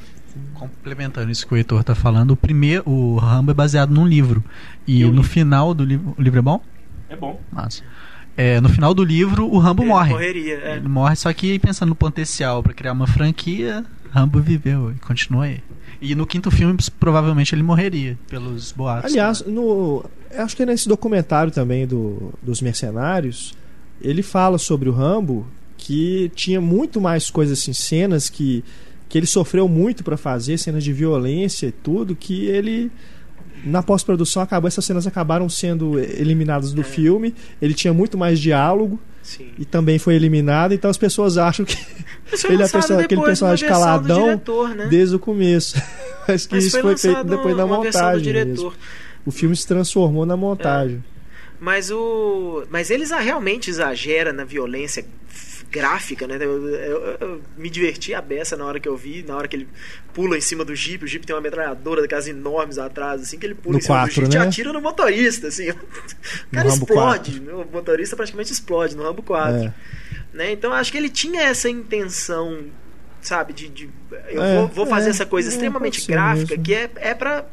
Complementando isso que o Heitor tá falando, o primeiro, o Rambo é baseado num livro. E no li. final do livro. O livro é bom? É bom. Massa. É, no final do livro, o Rambo Ele morre. Morreria, é. Ele morre, só que pensando no potencial pra criar uma franquia, Rambo viveu e continua aí. E no quinto filme, provavelmente ele morreria, pelos boatos. Aliás, né? no, acho que é nesse documentário também do, dos mercenários, ele fala sobre o Rambo que tinha muito mais coisas assim, cenas que, que ele sofreu muito pra fazer, cenas de violência e tudo, que ele na pós-produção acabou, essas cenas acabaram sendo eliminadas do é. filme. Ele tinha muito mais diálogo. Sim. E também foi eliminado, então as pessoas acham que (laughs) ele é pessoa, aquele personagem caladão diretor, né? desde o começo. (laughs) Mas que Mas isso foi, feito depois da montagem. Mesmo. O filme se transformou na montagem. É. Mas o. Mas eles realmente exageram na violência gráfica, né? Eu, eu, eu, me diverti a beça na hora que eu vi, na hora que ele pula em cima do Jeep, o Jeep tem uma metralhadora daquelas enormes atrás, assim, que ele pula no em cima 4, do Jeep né? e atira no motorista, assim. (laughs) O cara explode, o motorista praticamente explode no Rambo 4. É. Né? Então acho que ele tinha essa intenção, sabe, de, de eu é, vou, vou, fazer é, essa coisa é, extremamente gráfica mesmo. que é, é para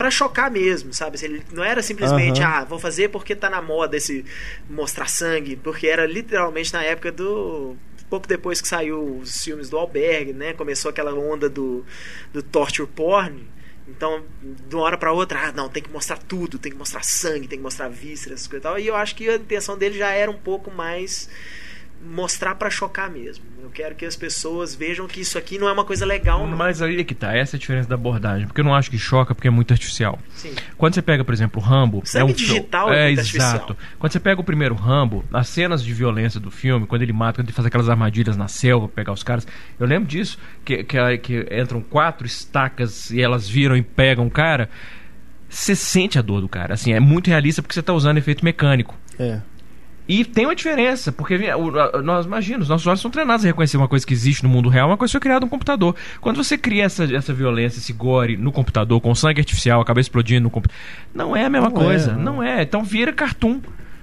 para chocar mesmo, sabe? Ele não era simplesmente, uhum. ah, vou fazer porque tá na moda esse mostrar sangue, porque era literalmente na época do pouco depois que saiu os filmes do Albergue, né? Começou aquela onda do, do torture porn. Então, de uma hora para outra, ah, não, tem que mostrar tudo, tem que mostrar sangue, tem que mostrar vísceras e tal. E eu acho que a intenção dele já era um pouco mais mostrar para chocar mesmo. Eu quero que as pessoas vejam que isso aqui não é uma coisa legal. Não. Mas aí é que tá, essa é a diferença da abordagem. Porque eu não acho que choca porque é muito artificial. Sim. Quando você pega, por exemplo, o Rambo. Sangue é um digital é, é exato. artificial. Quando você pega o primeiro Rambo, as cenas de violência do filme, quando ele mata, quando ele faz aquelas armadilhas na selva pra pegar os caras. Eu lembro disso, que, que, que entram quatro estacas e elas viram e pegam o cara. Você sente a dor do cara. Assim, é muito realista porque você tá usando efeito mecânico. É. E tem uma diferença, porque nós imaginamos, nossos olhos são treinados a reconhecer uma coisa que existe no mundo real, uma coisa que foi criada no computador. Quando você cria essa, essa violência, esse gore no computador, com sangue artificial, a cabeça explodindo no computador, não é a mesma não é, coisa, é, não. não é. Então vira cartoon,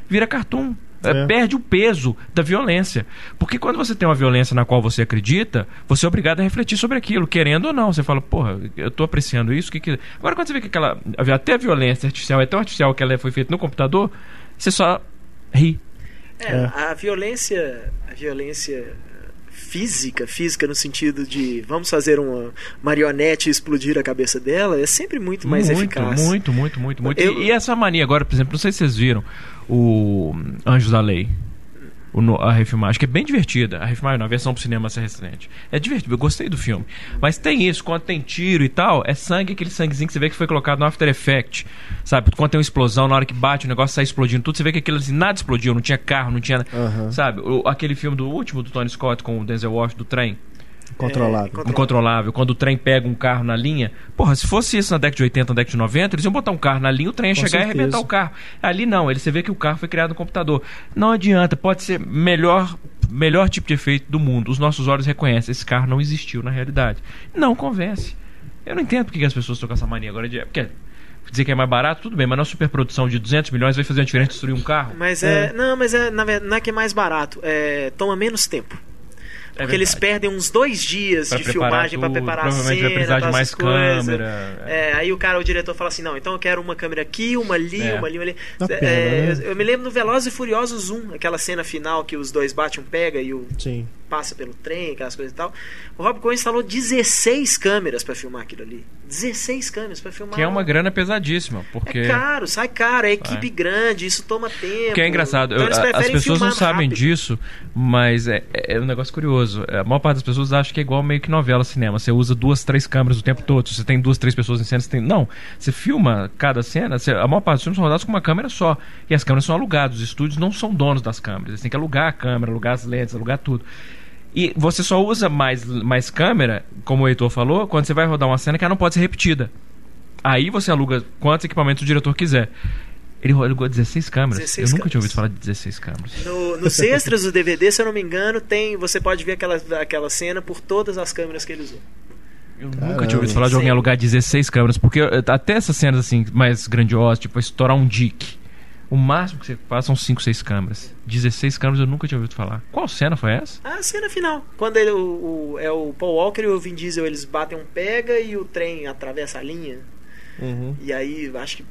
vira cartoon. É. é. Perde o peso da violência. Porque quando você tem uma violência na qual você acredita, você é obrigado a refletir sobre aquilo, querendo ou não. Você fala, porra, eu tô apreciando isso. Que que... Agora, quando você vê que aquela. Até a violência artificial é tão artificial que ela foi feita no computador, você só ri. É, é, a violência, a violência física, física no sentido de vamos fazer uma marionete explodir a cabeça dela, é sempre muito mais muito, eficaz. Muito, muito, muito, muito. Eu... E, e, essa mania agora, por exemplo, não sei se vocês viram o Anjos da Lei a refilmagem, que é bem divertida. A refilmagem, na versão pro cinema ser recente. É divertido, eu gostei do filme. Mas tem isso, quando tem tiro e tal, é sangue, aquele sanguezinho que você vê que foi colocado no After Effect. Sabe? Quando tem uma explosão, na hora que bate, o negócio sai explodindo tudo, você vê que aquilo assim, nada explodiu, não tinha carro, não tinha. Uhum. Sabe? O, aquele filme do último do Tony Scott com o Denzel Washington do trem. Controlável. É, incontrolável. Quando o trem pega um carro na linha. Porra, se fosse isso na década de 80, na década de 90, eles iam botar um carro na linha, o trem ia Com chegar certeza. e arrebentar o carro. Ali não, ele, você vê que o carro foi criado no computador. Não adianta, pode ser melhor melhor tipo de efeito do mundo. Os nossos olhos reconhecem, esse carro não existiu na realidade. Não convence. Eu não entendo porque as pessoas estão com essa mania agora de. Porque dizer que é mais barato, tudo bem, mas na superprodução de 200 milhões vai fazer a diferença destruir um carro? Mas é. é não, mas é, na verdade, não é que é mais barato, é, toma menos tempo. É porque eles perdem uns dois dias pra de filmagem para preparar a cena. Vai precisar de mais coisas. câmera. É, aí o cara, o diretor fala assim: não, então eu quero uma câmera aqui, uma ali, é. uma ali, uma ali. É, pena, né? Eu me lembro no Velozes e Furiosos 1, aquela cena final que os dois batem um pega e o. Sim passa pelo trem, aquelas coisas e tal. O Rob Cohen instalou 16 câmeras para filmar aquilo ali. 16 câmeras para filmar. Que é uma grana pesadíssima, porque é caro, sai caro, é equipe grande, isso toma tempo. Que é engraçado, então, eu, as pessoas não sabem rápido. disso, mas é, é, um negócio curioso. A maior parte das pessoas acha que é igual meio que novela cinema, você usa duas, três câmeras o tempo todo. Você tem duas, três pessoas em cena, você tem não, você filma cada cena, você, a maior parte dos filmes são rodados com uma câmera só. E as câmeras são alugadas, os estúdios não são donos das câmeras, eles têm que alugar a câmera, alugar as lentes, alugar tudo. E você só usa mais, mais câmera, como o Heitor falou, quando você vai rodar uma cena que ela não pode ser repetida. Aí você aluga quantos equipamentos o diretor quiser. Ele alugou 16 câmeras. 16 eu nunca câmeras. tinha ouvido falar de 16 câmeras. No, nos extras do DVD, se eu não me engano, tem, você pode ver aquela, aquela cena por todas as câmeras que ele usou. Eu Caramba. nunca tinha ouvido falar de alguém alugar 16 câmeras, porque até essas cenas assim mais grandiosas, tipo estourar um dick o máximo que você faz são 5, 6 câmeras. 16 câmeras eu nunca tinha ouvido falar. Qual cena foi essa? A cena final. Quando ele, o, o, é o Paul Walker e o Vin Diesel, eles batem um pega e o trem atravessa a linha. Uhum. E aí, acho que.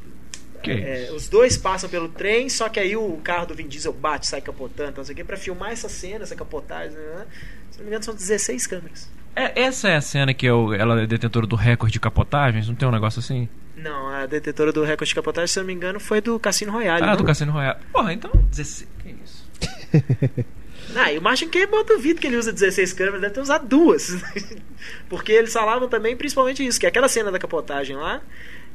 É, os dois passam pelo trem, só que aí o carro do Vin Diesel bate, sai capotando, não sei o que, pra filmar essa cena, essa capotagem, né? Se não me engano, são 16 câmeras. É, essa é a cena que eu, ela é detentora do recorde de capotagens? Não tem um negócio assim? Não, a detetora do recorde de capotagem, se eu não me engano, foi do Cassino Royale. Ah, não? do Cassino Royale. Porra, então 16. Que isso? (laughs) ah, e o Martin Campbell eu duvido que ele usa 16 câmeras, deve ter usado duas. (laughs) Porque eles falavam também, principalmente isso, que aquela cena da capotagem lá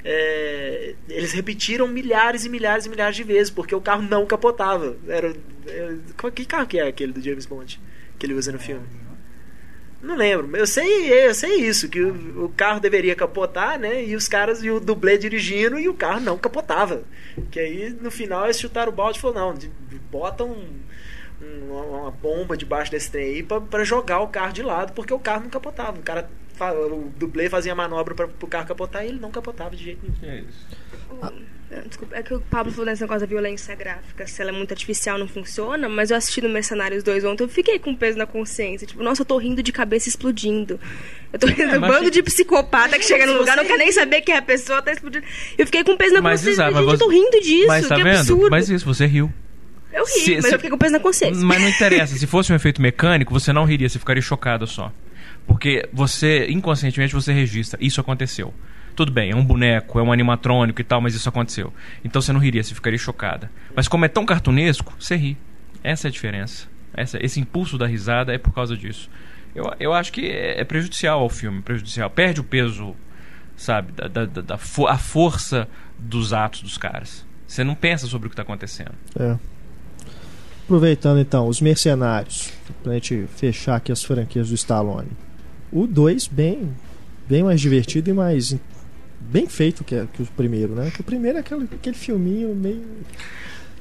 é, eles repetiram milhares e milhares e milhares de vezes, porque o carro não capotava. Era, era, que carro que é aquele do James Bond que ele usa no filme? Não lembro. Eu sei, eu sei isso, que o, o, carro deveria capotar, né? E os caras, e o dublê dirigindo, e o carro não capotava. Que aí, no final, eles chutaram o balde e falaram, não, bota um, um, uma bomba debaixo desse trem aí pra, pra, jogar o carro de lado, porque o carro não capotava. O cara o dublê fazia manobra para o carro capotar e ele não capotava de jeito nenhum. É isso. Ah. Desculpa, é que o Pablo falou desse negócio da violência gráfica, se ela é muito artificial, não funciona, mas eu assisti no Mercenários 2 ontem, eu fiquei com peso na consciência. Tipo, nossa, eu tô rindo de cabeça explodindo. Eu tô rindo é, do bando de psicopata que chega no lugar, não quer nem saber quem é a pessoa, tá explodindo. Eu fiquei com peso na mas consciência. Exato, gente, você... eu tô rindo disso, mas, tá que vendo? absurdo. Mas isso, você riu. Eu ri, se, mas se... eu fiquei com peso na consciência. Mas não interessa, se fosse um efeito mecânico, você não riria, você ficaria chocado só. Porque você, inconscientemente, você registra. Isso aconteceu. Tudo bem, é um boneco, é um animatrônico e tal, mas isso aconteceu. Então você não riria, você ficaria chocada. Mas como é tão cartunesco, você ri. Essa é a diferença. Essa, esse impulso da risada é por causa disso. Eu, eu acho que é, é prejudicial ao filme, prejudicial. Perde o peso, sabe, da, da, da, da a força dos atos dos caras. Você não pensa sobre o que está acontecendo. É. Aproveitando então, os mercenários, pra gente fechar aqui as franquias do Stallone. O 2 bem, bem mais divertido e mais bem feito que, que o primeiro, né? Que o primeiro é aquele, aquele filminho meio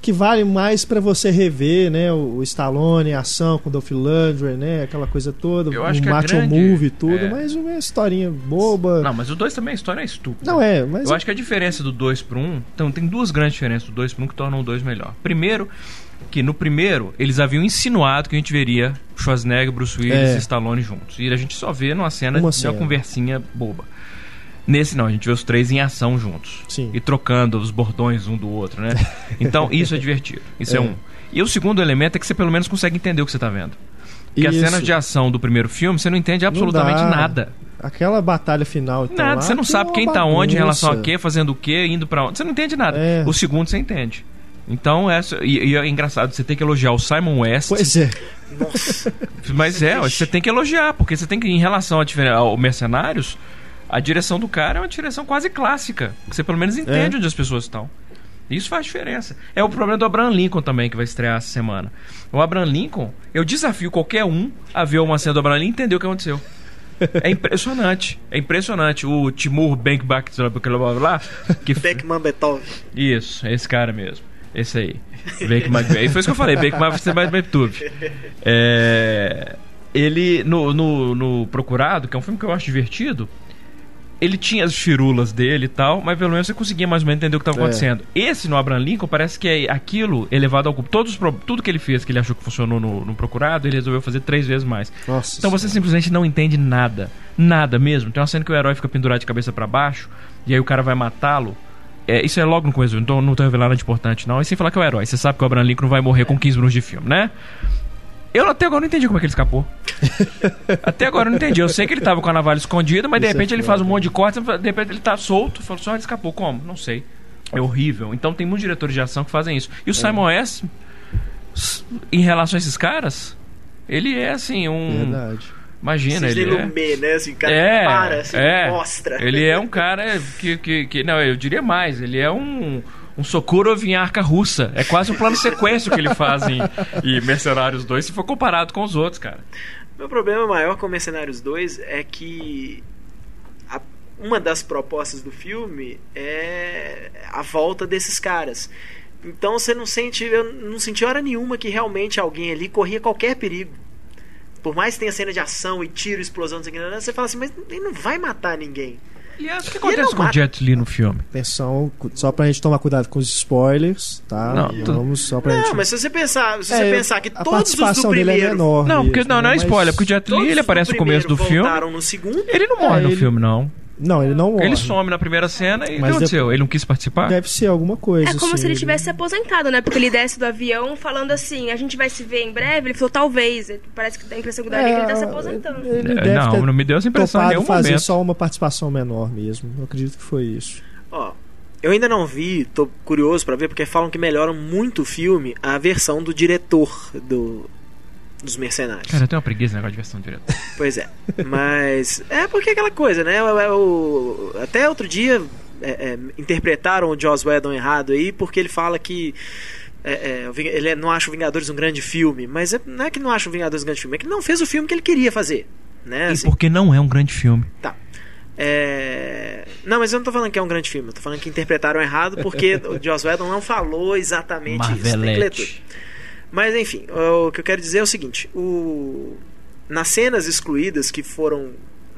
que vale mais para você rever, né? O, o Stallone, a ação com o Dolph Lundgren, né? Aquela coisa toda, Eu acho o Macho grande, Movie tudo, é... mas uma historinha boba. Não, mas o 2 também a história é estúpida. Não é, mas Eu acho que a diferença do 2 pro 1, um, então tem duas grandes diferenças do 2 pro 1 um que tornam o 2 melhor. Primeiro, que no primeiro eles haviam insinuado que a gente veria Schwarzenegger, Bruce Willis é. e Stallone juntos. E a gente só vê numa cena uma de uma conversinha boba. Nesse não, a gente vê os três em ação juntos. Sim. E trocando os bordões um do outro, né? (laughs) Então isso é divertido. Isso é. é um. E o segundo elemento é que você pelo menos consegue entender o que você está vendo. Porque as cenas de ação do primeiro filme, você não entende absolutamente não nada. Aquela batalha final. Então, nada, lá, você não sabe quem está onde em relação a quê, fazendo o quê, indo para onde. Você não entende nada. É. O segundo você entende. Então, essa, e, e, é engraçado, você tem que elogiar o Simon West. Pois é. Nossa. Mas é, você tem que elogiar, porque você tem que, em relação ao Mercenários, a direção do cara é uma direção quase clássica. Você pelo menos entende é. onde as pessoas estão. Isso faz diferença. É o problema do Abraham Lincoln também, que vai estrear essa semana. O Abraham Lincoln, eu desafio qualquer um a ver uma cena do Abraham Lincoln e entender o que aconteceu. É impressionante. É impressionante. O Timur Benkbach, lá, que Beckman Betov. Isso, é esse cara mesmo. Esse aí. Beckman, foi isso que eu falei, Beckman você vai Betub. É, ele no, no, no Procurado, que é um filme que eu acho divertido, ele tinha as firulas dele e tal, mas pelo menos você conseguia mais ou menos entender o que estava é. acontecendo. Esse no Abraham Lincoln parece que é aquilo elevado ao todos tudo que ele fez que ele achou que funcionou no, no procurado, ele resolveu fazer três vezes mais. Nossa então você simplesmente não entende nada, nada mesmo. Tem uma cena que o herói fica pendurado de cabeça para baixo e aí o cara vai matá-lo. É, isso é logo no começo, então não tô revelando nada de importante não. E sem falar que é o herói, você sabe que o Abraham Lincoln vai morrer com 15 minutos de filme, né? Eu até agora não entendi como é que ele escapou. (laughs) até agora eu não entendi. Eu sei que ele tava com a navalha escondida, mas de Isso é repente é ele faz um monte de cortes, de repente ele tá solto. Falou só, ele escapou. Como? Não sei. É horrível. Então tem muitos diretores de ação que fazem isso. E o é. Simon S., em relação a esses caras, ele é assim, um. Verdade. Imagina, ele é... né? Assim, cara é, para, assim, é. mostra. Ele é um cara que, que, que... Não, eu diria mais. Ele é um um Sokurov em arca russa. É quase um plano sequência que ele faz em, em Mercenários 2, se for comparado com os outros, cara. Meu problema maior com Mercenários 2 é que a, uma das propostas do filme é a volta desses caras. Então você não sente, eu não senti hora nenhuma que realmente alguém ali corria qualquer perigo. Por mais que tenha cena de ação e tiro, explosão, você fala assim, mas ele não vai matar ninguém. Aliás, o que acontece com o Jet Li no filme? Atenção, só pra gente tomar cuidado com os spoilers, tá? Não, Vamos só pra não gente... mas se você pensar, se é, você pensar que todos os do primeiro... Dele é menor não, porque, não, não é spoiler, porque o Jet Li ele aparece no começo do filme. no segundo. Ele não morre é, no ele... filme, não. Não, ele não morre. Ele some na primeira cena e o que aconteceu? Ele não quis participar? Deve ser alguma coisa. É como assim, se ele tivesse se aposentado, né? Porque ele desce do avião falando assim: a gente vai se ver em breve. Ele falou, talvez. Parece que dá a impressão que, é, que ele tá se aposentando. Ele é, não, não me deu essa impressão em nenhum fazer momento. só uma participação menor mesmo. Eu acredito que foi isso. Ó. Eu ainda não vi, tô curioso para ver, porque falam que melhoram muito o filme a versão do diretor do, dos mercenários. Cara, eu tenho uma preguiça negócio de versão direta. Pois é. Mas. É porque é aquela coisa, né? O, o, até outro dia é, é, interpretaram o Joss Whedon errado aí, porque ele fala que é, é, ele não acha o Vingadores um grande filme, mas é, não é que não acha o Vingadores um grande filme, é que ele não fez o filme que ele queria fazer. Né? E assim, porque não é um grande filme. Tá. É... Não, mas eu não tô falando que é um grande filme, eu tô falando que interpretaram errado porque o Joss Whedon não falou exatamente Marvelete. isso. Mas enfim, o que eu quero dizer é o seguinte: o... nas cenas excluídas que foram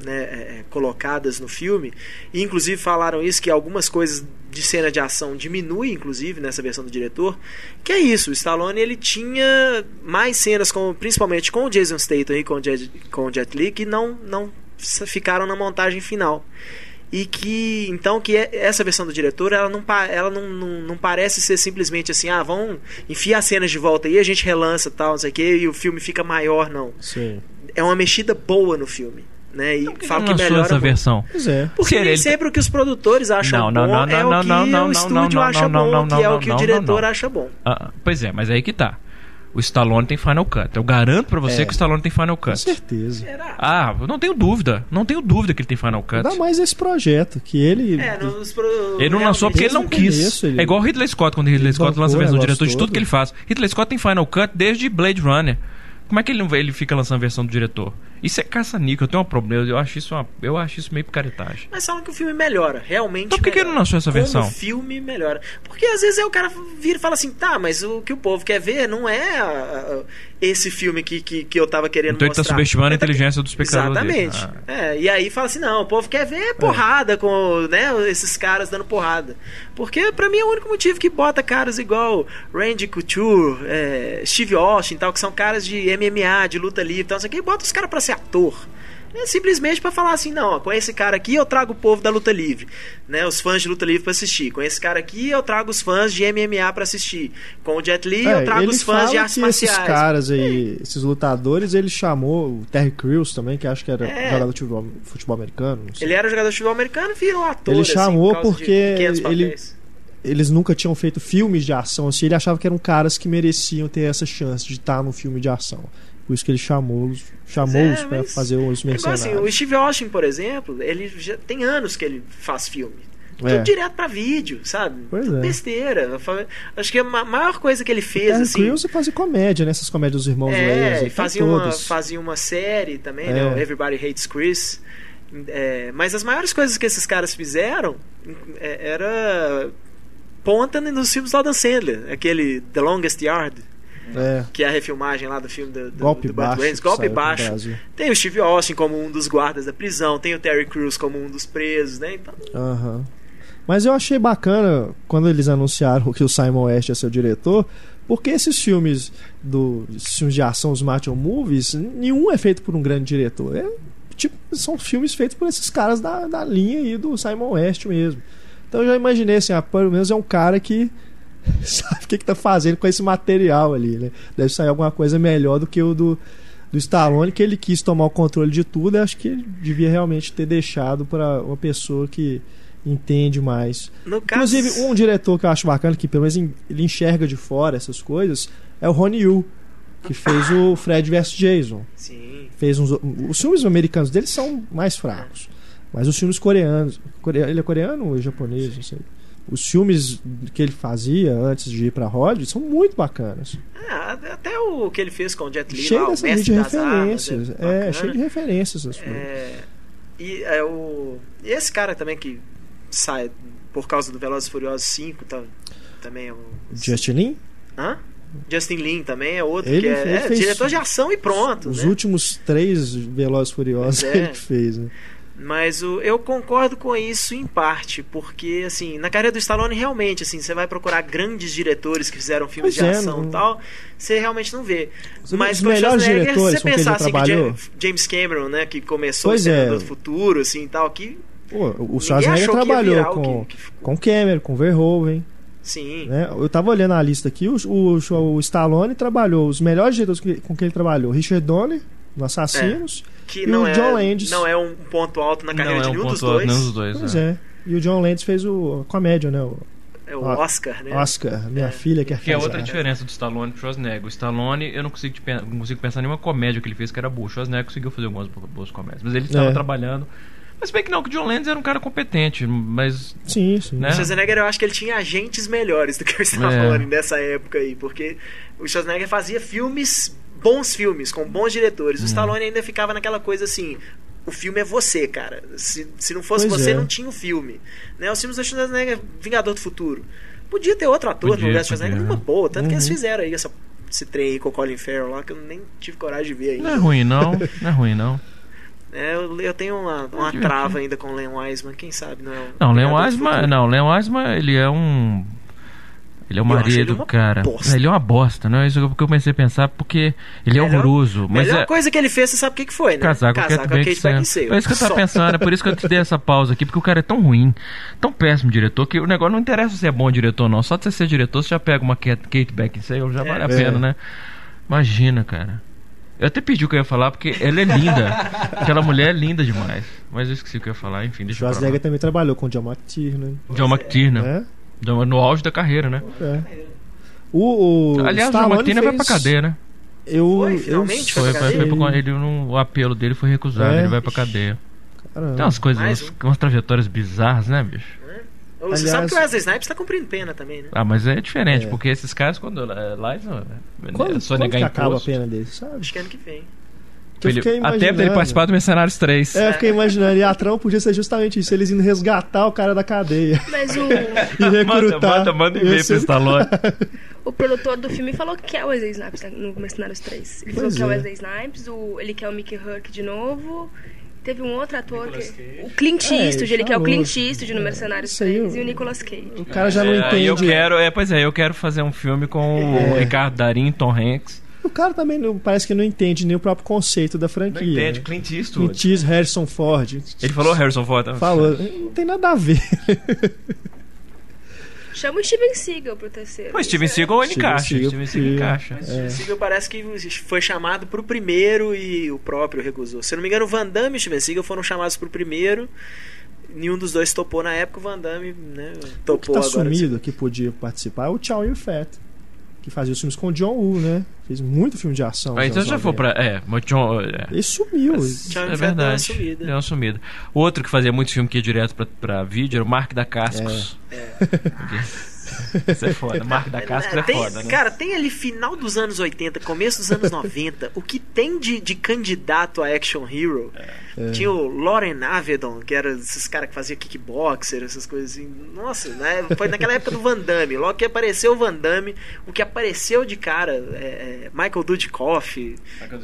né, é, é, colocadas no filme, e inclusive falaram isso que algumas coisas de cena de ação diminuem, inclusive nessa versão do diretor, que é isso, o Stallone ele tinha mais cenas, com, principalmente com o Jason Statham e com o Jet, com o Jet Li, que não, não ficaram na montagem final e que então que é, essa versão do diretor ela não ela não, não, não, parece ser simplesmente assim ah vão enfiar as cenas de volta aí a gente relança tal não sei o que e o filme fica maior não Sim. é uma mexida boa no filme né? E que fala que melhora essa versão. Pois é. Porque nem ele- sempre o que os produtores acham Não, não, bom não, é não, o que não, não, o não, estúdio não, acha não, bom, não, que é não, o que não, o diretor não. acha bom. Ah, pois é, mas aí que tá. O Stallone tem Final Cut. Eu garanto pra você É. que o Stallone tem Final Com Cut. certeza. Ah, eu não tenho dúvida. Não tenho dúvida que ele tem Final Cut. Ainda mais esse projeto, que ele. É, nos pro- Ele não lançou realmente- porque ele não quis. começo, ele- É igual o Ridley Scott, quando o Ridley ele Scott lança a versão do diretor de negócio tudo todo. que ele faz. Ridley Scott tem Final Cut desde Blade Runner. Como é que ele, ele fica lançando a versão do diretor? Isso é caça-níquel, eu tenho um problema. Eu acho isso, uma, eu acho isso meio picaretagem. Mas falam que o filme melhora, realmente. Então por que que ele não lançou essa Como versão? filme melhora. Porque às vezes aí o cara vira e fala assim: tá, mas o que o povo quer ver não é a- a- esse filme que, que, que eu tava querendo Então ele tá mostrar. subestimando a tá- inteligência do espectador. Exatamente. Ah. É, e aí fala assim: não, o povo quer ver porrada com né, esses caras dando porrada. Porque pra mim é o único motivo que bota caras igual Randy Couture, é, Steve Austin e tal, que são caras de MMA, de luta livre e tal, não sei o que, e bota os caras pra ser ator. É simplesmente pra falar assim, não, ó, com esse cara aqui eu trago o povo da luta livre, né, os fãs de luta livre pra assistir. Com esse cara aqui eu trago os fãs de MMA pra assistir. Com o Jet Li É, eu trago os fãs de artes marciais. esses caras aí, esses lutadores, ele chamou o Terry Crews também, que acho que era É. jogador de futebol, futebol americano. Ele era jogador de futebol americano e virou ator. Ele assim, chamou por causa de porque ele-. Eles nunca tinham feito filmes de ação assim, ele achava que eram caras que mereciam ter essa chance de estar num filme de ação. Por isso que ele chamou, chamou-os É, pra mas fazer os É mercenários. assim, o Steve Austin, por exemplo, ele já tem anos que ele faz filme. Tudo É. direto pra vídeo, sabe? Pois Tudo é. Besteira. Acho que a ma- maior coisa que ele fez, Terry assim. Crews fazia comédia, né? Essas comédias dos irmãos Wayans. É, e fazia uma, fazia uma série também, É. né? o Everybody Hates Chris. É, mas as maiores coisas que esses caras fizeram é, era ponta nos filmes do Adam Sandler, aquele The Longest Yard, É, que é a refilmagem lá do filme do, do, golpe do baixo. Golpe Baixo. Tem o Steve Austin como um dos guardas da prisão, tem o Terry Crews como um dos presos, né? Então. Mas eu achei bacana quando eles anunciaram que o Simon West ser o diretor, porque esses filmes do esses filmes de ação, os Martial Movies, nenhum é feito por um grande diretor. É, tipo, são filmes feitos por esses caras da, da linha aí do Simon West mesmo. Então eu já imaginei assim, ah, pelo menos é um cara que (laughs) sabe o que, que tá fazendo com esse material ali, né? Deve sair alguma coisa melhor do que o do, do Stallone, que ele quis tomar o controle de tudo. Acho que ele devia realmente ter deixado para uma pessoa que entende mais. no caso. Inclusive, um diretor que eu acho bacana, que pelo menos en- ele enxerga de fora essas coisas, é o Ronnie Yu, que fez o Fred vs Jason. Sim. Fez uns, os filmes americanos dele são mais fracos. Mas os filmes coreanos. core- ele é coreano ou é japonês? Não sei. Os filmes que ele fazia antes de ir pra Hollywood são muito bacanas. Ah, até o que ele fez com o Jet Li cheio lá, dessa de das armas, referências. é, É, cheio de referências coisas. É, e, é, o, esse cara também que sai por causa do Velozes e Furiosos 5, tá, também é o... Justin Lin? Hã? Justin Lin também é outro Ele que é, é diretor de ação e pronto, Os né? últimos três Velozes e Furiosos é. ele fez. Né? Mas o, eu concordo com isso em parte, porque assim, na carreira do Stallone realmente, assim, você vai procurar grandes diretores que fizeram filmes Pois de é, ação não- e tal, você realmente não vê. Os- Mas os com melhores Schwarzenegger, diretores se com você pensar assim, que trabalhou. Ja- James Cameron, né, que começou Pois o é. do Futuro, assim, e tal, que Pô, o Schwarzenegger que trabalhou virar o com, que- que com Cameron, com Verhoeven. Sim. Né? Eu tava olhando a lista aqui, o, o, o Stallone trabalhou, os melhores diretores que- com quem ele trabalhou, Richard Donner, no Assassinos, Que E não o é, John Landis. não é um ponto alto na carreira não é de um nenhum dos ponto alto, dois. nenhum dos dois. pois é. é. E o John Landis fez o, a comédia, né? O É o Oscar, né? Oscar, minha É. filha quer Que é outra diferença do Stallone pro Schwarzenegger. O Stallone, eu não consigo, não consigo pensar em nenhuma comédia que ele fez que era boa. O Schwarzenegger conseguiu fazer algumas bo- boas comédias. Mas ele estava É. trabalhando Mas bem que não, que o John Landis era um cara competente, mas. Sim, sim. Né? O Schwarzenegger, eu acho que ele tinha agentes melhores do que o Stallone é. nessa época aí, porque o Schwarzenegger fazia filmes, bons filmes, com bons diretores. Hum. O Stallone ainda ficava naquela coisa assim. O filme é você, cara. Se, se não fosse pois você, é. não tinha o um filme. Né? Os filmes do Schwarzenegger, Vingador do Futuro. Podia ter outro ator podia, no lugar do Schwarzenegger numa boa. Tanto uhum. que eles uhum. fizeram aí essa, esse trem aí com o Colin Farrell lá, que eu nem tive coragem de ver ainda. Não é ruim, não. (laughs) Não é ruim, não. É, eu, eu, tenho uma, uma trava ainda com o Len Wiseman, quem sabe, não é Não, Len Wiseman, não, Len Wiseman, ele é um ele é o marido, ele cara. Bosta. Ele é uma bosta, não é isso que eu comecei a pensar, porque ele é horroroso. Mas a melhor é... coisa que ele fez, você sabe o que, que foi, né? Casar com, Casar com a Kate Beckinsale. É isso que eu tava pensando, é por isso que eu te dei essa pausa aqui, porque o cara é tão ruim, tão péssimo diretor, que o negócio não interessa se é bom diretor ou não. Só de você ser diretor, você já pega uma Kate Beckinsale, já é, vale a pena, é. né? Imagina, cara. Eu até pedi o que eu ia falar, porque ela é linda. (laughs) Aquela mulher é linda demais. Mas eu esqueci o que eu ia falar, enfim, deixa Schwarzenegger também trabalhou com o John McTiernan. John McTiernan. É? No auge da carreira, né? É. O, o Aliás, Stallone o McTiernan fez... vai pra cadeia, né? Eu, foi, finalmente eu... foi, foi, foi, foi ele, o apelo dele foi recusado, é. ele vai pra cadeia. Caramba. Tem umas coisas, umas, umas trajetórias bizarras, né, bicho? Você Aliás, sabe que o Wesley Snipes tá cumprindo pena também, né? Ah, mas é diferente, é. porque esses caras, quando. É, lá, não, é, quando, só quando que acaba a pena deles, sabe? Acho que ano que vem. Ele, até ele participar do Mercenários 3. É, eu fiquei imaginando. E a trama podia ser justamente isso: eles indo resgatar o cara da cadeia. Mas o. (laughs) e recrutar. Manda, manda, manda e-mail pro Stallone. (laughs) o produtor do filme falou que é o Wesley Snipes no Mercenários 3. Ele pois falou que é o é. Wesley Snipes, o, ele quer o Mickey Hurk de novo. Teve um outro ator que. O Clint é, Eastwood, é, ele quer o Clint Eastwood no Mercenários 3 e o Nicolas Cage. O cara já não é, entende. Eu quero, é, pois é, eu quero fazer um filme com é. o Ricardo Darim, Tom Hanks. O cara também não, parece que não entende nem o próprio conceito da franquia. Não entende, Clint Eastwood. Clint Eastwood, Harrison Ford. Ele falou Harrison Ford. Falou, não tem nada a ver. Chama o Steven Seagal pro terceiro. O Steven Seagal ele encaixa. Steven, Steven Seagal encaixa. É. Steven Seagal parece que foi chamado pro primeiro e o próprio recusou. Se eu não me engano, o Van Damme e o Steven Seagal foram chamados pro primeiro. Nenhum dos dois topou na época, o Van Damme né, topou o que tá agora. sumido que podia participar é o Chow Yun-Fat que fazia os filmes com o John Woo, né? Fez muito filme de ação. Mas então já foi pra. É, mas John. É. Ele sumiu. Mas, é verdade. Deu uma, uma sumida. O outro que fazia muito filme que ia direto pra, pra vídeo era o Mark da Cascos. É. é. (laughs) Isso é foda. Mark da Casca é, foda, né? Cara, tem ali final dos anos 80, começo dos anos 90, o que tem de, de candidato a action hero. É. Tinha o Lauren Avedon, que era esses caras que fazia kickboxer, essas coisas assim. Nossa, né? Foi naquela época do Van Damme. Logo que apareceu o Van Damme, o que apareceu de cara é, é Michael Dudikoff,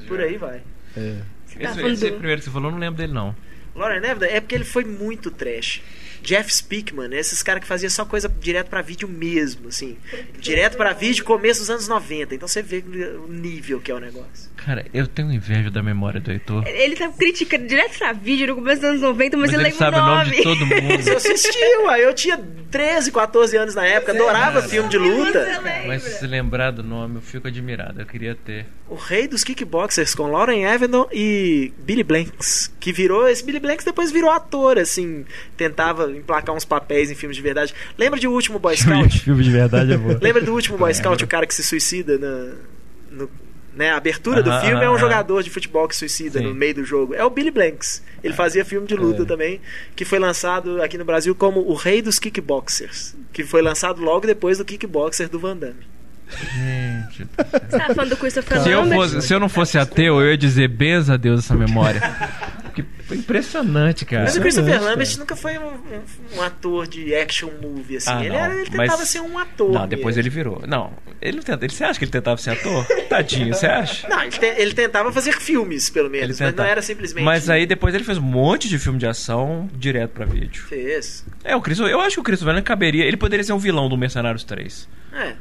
por aí vai. É. Esse, esse primeiro que você falou, eu não lembro dele não. Lauren Avedon é porque ele foi muito trash. Jeff Speakman, né? esses caras que faziam só coisa direto para vídeo mesmo, assim. Direto para vídeo começo dos anos 90. Então você vê o nível que é o negócio. Cara, eu tenho inveja da memória do Heitor. Ele tá criticando direto pra vídeo no começo dos anos 90, mas, mas ele, ele lembra sabe o nome. de todo (laughs) mundo. Você assistiu, aí eu tinha 13, 14 anos na época, adorava é, filme de luta. Mas se lembrar do nome, eu fico admirado. Eu queria ter. O rei dos kickboxers com Lauren Avedon e Billy Blanks, que virou esse Billy Blanks depois virou ator, assim, tentava emplacar uns papéis em filmes de verdade. Lembra de O Último Boy (laughs) Scout? Filme de verdade é bom. Lembra do Último Boy Scout, o cara que se suicida na, no, né, a abertura do filme é um jogador de futebol que suicida Sim. no meio do jogo. É o Billy Blanks. Ele fazia filme de luta é. também, que foi lançado aqui no Brasil como O Rei dos Kickboxers, que foi lançado logo depois do Kickboxer do Van Damme. Gente. Você tá falando do Christopher se eu, fosse, se eu não fosse ateu, eu ia dizer benza a Deus essa memória. (laughs) Impressionante, cara. Mas o Christopher Lambert nunca foi um, um, um, ator de action movie, assim. Ah, ele, era, ele tentava mas... ser um ator. Não, depois mesmo. ele virou. Não, ele, tenta, ele, você acha que ele tentava ser ator? (laughs) Tadinho, você acha? Não, ele, te, ele, tentava fazer filmes, pelo menos, mas não era simplesmente. Mas aí depois ele fez um monte de filme de ação direto pra vídeo. Fez. É, o Chris, eu acho que o Christopher Lambert caberia. Ele poderia ser um vilão do Mercenários 3. É.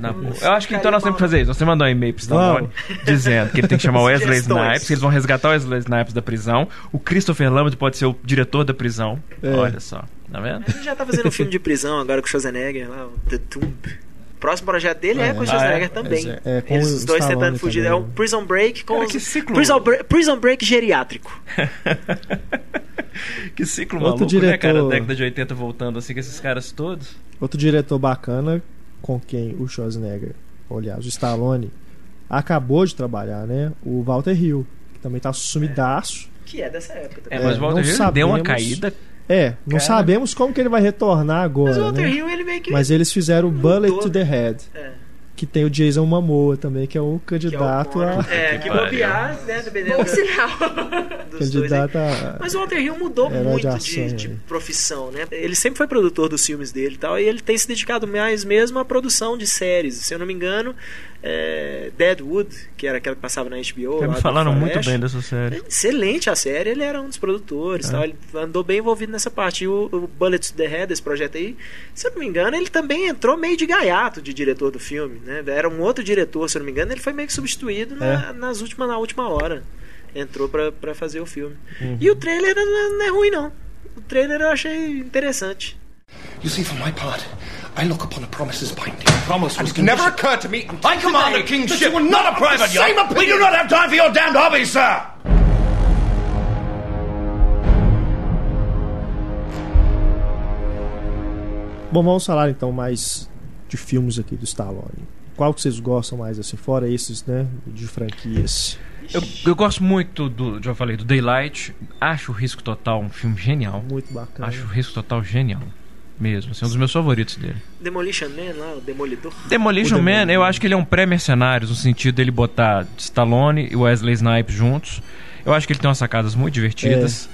Na, eu acho que então nós temos que fazer isso. Você mandou um e-mail pro Stallone (laughs) dizendo que ele tem que chamar o Wesley Snipes, que eles vão resgatar o Wesley Snipes da prisão. O Christopher Lambert pode ser o diretor da prisão. É. Olha só, tá vendo? Ele já tá fazendo um filme de prisão agora com o Schwarzenegger, lá, o The Tomb. O próximo projeto dele é, é com o Schwarzenegger ah, é? também. É, é Eles, os dois tentando fugir. Também. É o Prison Break com Cara, os... ciclo... Prison, Break, Prison Break geriátrico. (laughs) que ciclo Outro maluco, diretor... né, cara? Década de 80 voltando assim com esses caras todos. Outro diretor bacana com quem o Schwarzenegger, aliás, o Stallone, acabou de trabalhar, né? O Walter Hill, que também tá sumidaço. Que é dessa época também. É, mas o É, Walter não Hill deu uma sabemos- caída. É, não Cara. sabemos como que ele vai retornar agora, Mas o Walter né? Hill, ele meio que. Mas eles fizeram o. Bullet to the Head, É, que tem o Jason Momoa também, que é o que é candidato a É, Que bobear, né? Dependendo Bom do- sinal. dos dois. aí. candidato a Mas o Walter Hill mudou de muito ação, de, de aí. profissão, né? Ele sempre foi produtor dos filmes dele e tal, e ele tem se dedicado mais mesmo à produção de séries. Se eu não me engano, é, Deadwood, que era aquela que passava na HBO. Já lá me falaram muito bem dessa série. Excelente a série, ele era um dos produtores, É. tal, ele andou bem envolvido nessa parte. E o, o Bullet to the Head, esse projeto aí, se eu não me engano, ele também entrou meio de gaiato de diretor do filme, né? Era um outro diretor, se eu não me engano, ele foi meio que substituído na, É. nas últimas, na última hora. Entrou pra, pra fazer o filme. Uhum. E o trailer não, não é ruim, não. O trailer eu achei interessante. You see, for my part, I look upon a promise as binding. Promise and it never occurred to me. I command a kingship. You were not a private yacht. We do not have time for your damned hobbies, sir. Bom, vamos falar então mais de filmes aqui do Stallone. Qual que vocês gostam mais, assim, fora esses, né, de franquias? Eu, eu gosto muito do. Já falei, do Daylight. Acho o Risco Total um filme genial. Muito bacana. Acho o Risco Total genial. Mesmo. Assim, um dos meus favoritos dele. Demolition Man lá, o Demolidor. Demolition O Man, Demolition eu acho que ele é um pré-mercenários, no sentido dele botar Stallone e Wesley Snipes juntos. Eu acho que ele tem umas sacadas muito divertidas.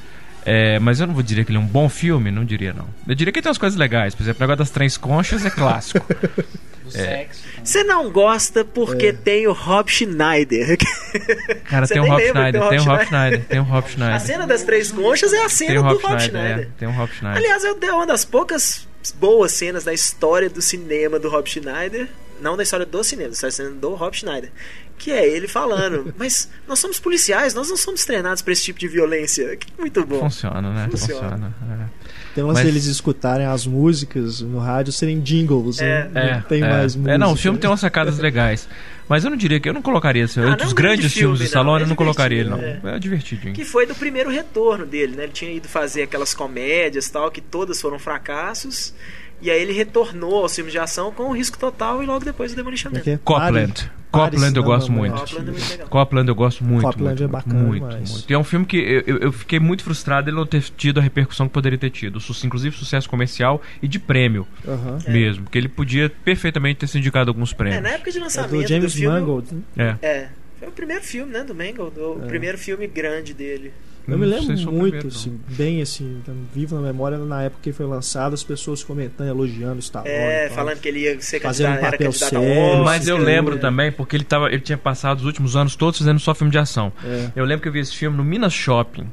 É, mas eu não vou dizer que ele é um bom filme, não diria não. Eu diria que ele tem umas coisas legais. Por exemplo, o negócio das três conchas é clássico. (laughs) Do sexo. né? Você não gosta porque É. tem o Rob Schneider. (laughs) Cara, tem o nem Rob Schneider, tem o Rob Schneider, tem o Rob A Schneider. cena das três conchas é a cena Tem o do Rob Rob Schneider, Schneider. é, tem o Rob Schneider. Aliás, é uma das poucas boas cenas da história do cinema do Rob Schneider. Não da história do cinema, da história do Rob Schneider. Que é ele falando, (laughs) mas nós somos policiais, nós não somos treinados pra esse tipo de violência. Que muito bom. Funciona, né? Funciona. Funciona. é. Tem umas Mas- deles escutarem as músicas no rádio serem jingles, né? É. Não tem é, mais música. É, não, o filme tem umas sacadas (laughs) legais. Mas eu não diria que eu não colocaria assim, Ah, não é grandes filme, filmes do Stallone, é eu não colocaria ele, não. divertido, É, divertidinho. Que foi do primeiro retorno dele, né? Ele tinha ido fazer aquelas comédias e tal, que todas foram fracassos. E aí ele retornou aos filmes de ação com o risco total e logo depois o Demolition Como é Man. que é? Copland. Copland eu gosto muito. Copland é muito legal. Copland eu gosto muito. Copland muito, é muito, bacana muito, muito. E é um filme que eu, eu- fiquei muito frustrado ele não ter tido a repercussão que poderia ter tido. Inclusive sucesso comercial e de prêmio Aham. mesmo. Porque ele podia perfeitamente ter se indicado alguns É, prêmios. na época de É lançamento do James filme. Mangold. né? É. É. Foi o primeiro filme, né, do Mangold. O primeiro filme grande dele. Eu me lembro muito, primeiro, assim, bem assim, tá vivo na memória na época que foi lançado, as pessoas comentando, elogiando o Stallone. É, tal. falando que ele ia ser candidato, era papel candidato sério, Oscar. Mas eu lembro é. também, porque ele, tava, ele tinha passado os últimos anos todos fazendo só filme de ação. É. Eu lembro que eu vi esse filme no Minas Shopping.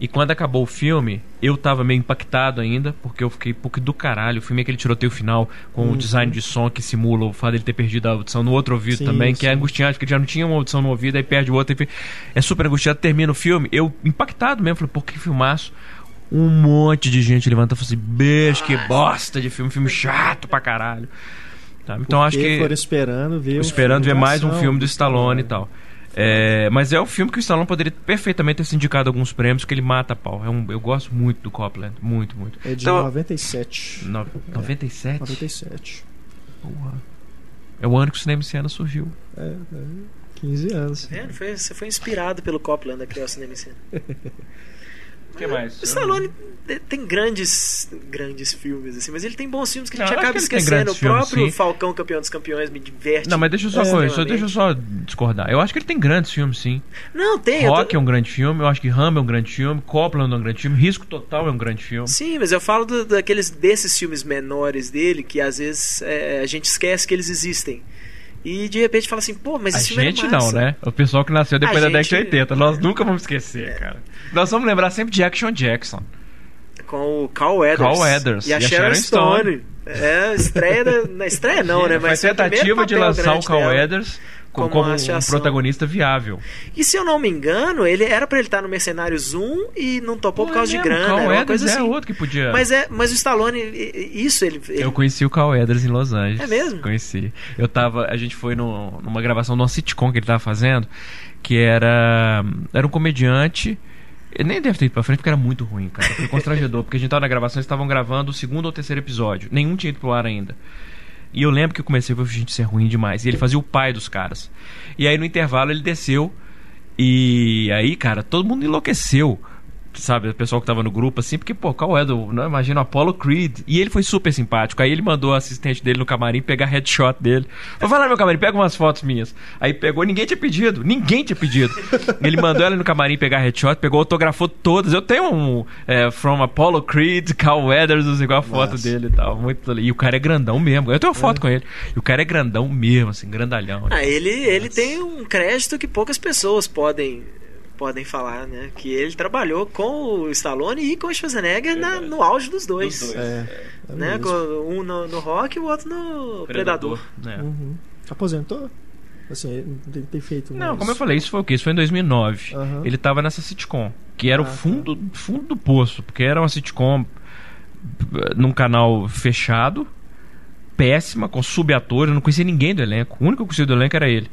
E quando acabou o filme, eu tava meio impactado ainda, porque eu fiquei pouco do caralho. O filme é aquele tiroteio final com Uhum. o design de som que simula o fato dele ter perdido a audição no outro ouvido Sim, também, que é sim. angustiante, porque ele já não tinha uma audição no ouvido, aí perde o outro. Aí é super angustiado, termina o filme. Eu, impactado mesmo, falei, pô, que filmaço. Um monte de gente levanta e fala assim: beijo, que bosta de filme, filme chato pra caralho. Tá? Então acho Porque que foram esperando ver. esperando ver mais um filme do Stallone e tal. É, mas é um filme que o Stallone poderia perfeitamente ter se indicado alguns prêmios que ele mata a pau. É um, eu gosto muito do Copland, muito, muito. É de Então, 97. no- 97? 97. Porra. É o ano que o cinema ano surgiu. É, é, 15 anos. É, foi, você foi inspirado pelo Copland a criar o cinema em cena. (laughs) O que mais? Stallone tem grandes grandes filmes, assim, mas ele tem bons filmes que a gente Não, acaba esquecendo. O filmes, próprio sim. Falcão Campeão dos Campeões me diverte. Não, mas deixa eu só, coisa, só- deixa eu só discordar. Eu acho que ele tem grandes filmes, sim. Não, tem. eu tô- Rock é um grande filme, eu acho que Rambo é um grande filme, Copland é um grande filme, Risco Total é um grande filme. Sim, mas eu falo do- daqueles desses filmes menores dele que às vezes é, a gente esquece que eles existem. E de repente fala assim, pô, mas A esse é gente não, né? O pessoal que nasceu depois A da década de gente- 80. Nós nunca vamos esquecer, cara. Nós vamos lembrar sempre de Action Jackson. Com o Carl Eders. Carl Eders E a, Sharon, Stone. É, estreia na estreia não, né? (laughs) Mas Foi tentativa de lançar o Carl dela. Como, como um protagonista viável. E se eu não me engano, ele era pra ele estar no Mercenários 1 e não topou por causa de mesmo, grana. Carl era é assim. outro que podia. Mas, é, mas o Stallone, isso ele. ele- Eu conheci o Carl em Los Angeles. É mesmo? Conheci. Eu tava. A gente foi no- numa gravação de uma sitcom que ele tava fazendo, que era. Era um comediante. Ele nem deve ter ido pra frente porque era muito ruim, cara. Foi constrangedor, (laughs) porque a gente tava na gravação, eles estavam gravando o segundo ou terceiro episódio. Nenhum tinha ido pro ar ainda. E eu lembro que eu comecei a ver gente ser ruim demais. E ele fazia o pai dos caras. E aí no intervalo ele desceu E aí, cara, todo mundo enlouqueceu sabe, o pessoal que tava no grupo, assim, porque, pô, qual é do. Não, imagina o Apollo Creed. E ele foi super simpático. Aí ele mandou o assistente dele no camarim pegar headshot dele. Vou falar no meu camarim, pega umas fotos minhas. Aí pegou, ninguém tinha pedido, ninguém tinha pedido. ele mandou ela no camarim pegar headshot, pegou, autografou todas. Eu tenho um é, From Apollo Creed, Cal Weathers, igual a foto Nossa. dele e tal. Muito E o cara é grandão mesmo. Eu tenho uma foto é. com ele. E o cara é grandão mesmo, assim, grandalhão. Ah, ele, ele tem um crédito que poucas pessoas podem podem falar, né? Que ele trabalhou com o Stallone e com o Schwarzenegger na, no auge dos dois. Dos dois. É, é né? Um no, no rock e o outro no Predador. Predador. É. Uhum. Aposentou? Assim, não tem, feito Não, como eu falei, isso foi o quê? Isso foi em 2009. Uhum. Ele tava nessa sitcom, que era ah, o fundo, tá. fundo do poço, porque era uma sitcom eh, num canal fechado, péssima, com subatores, eu não conhecia ninguém do elenco. O único que conhecia do elenco era ele.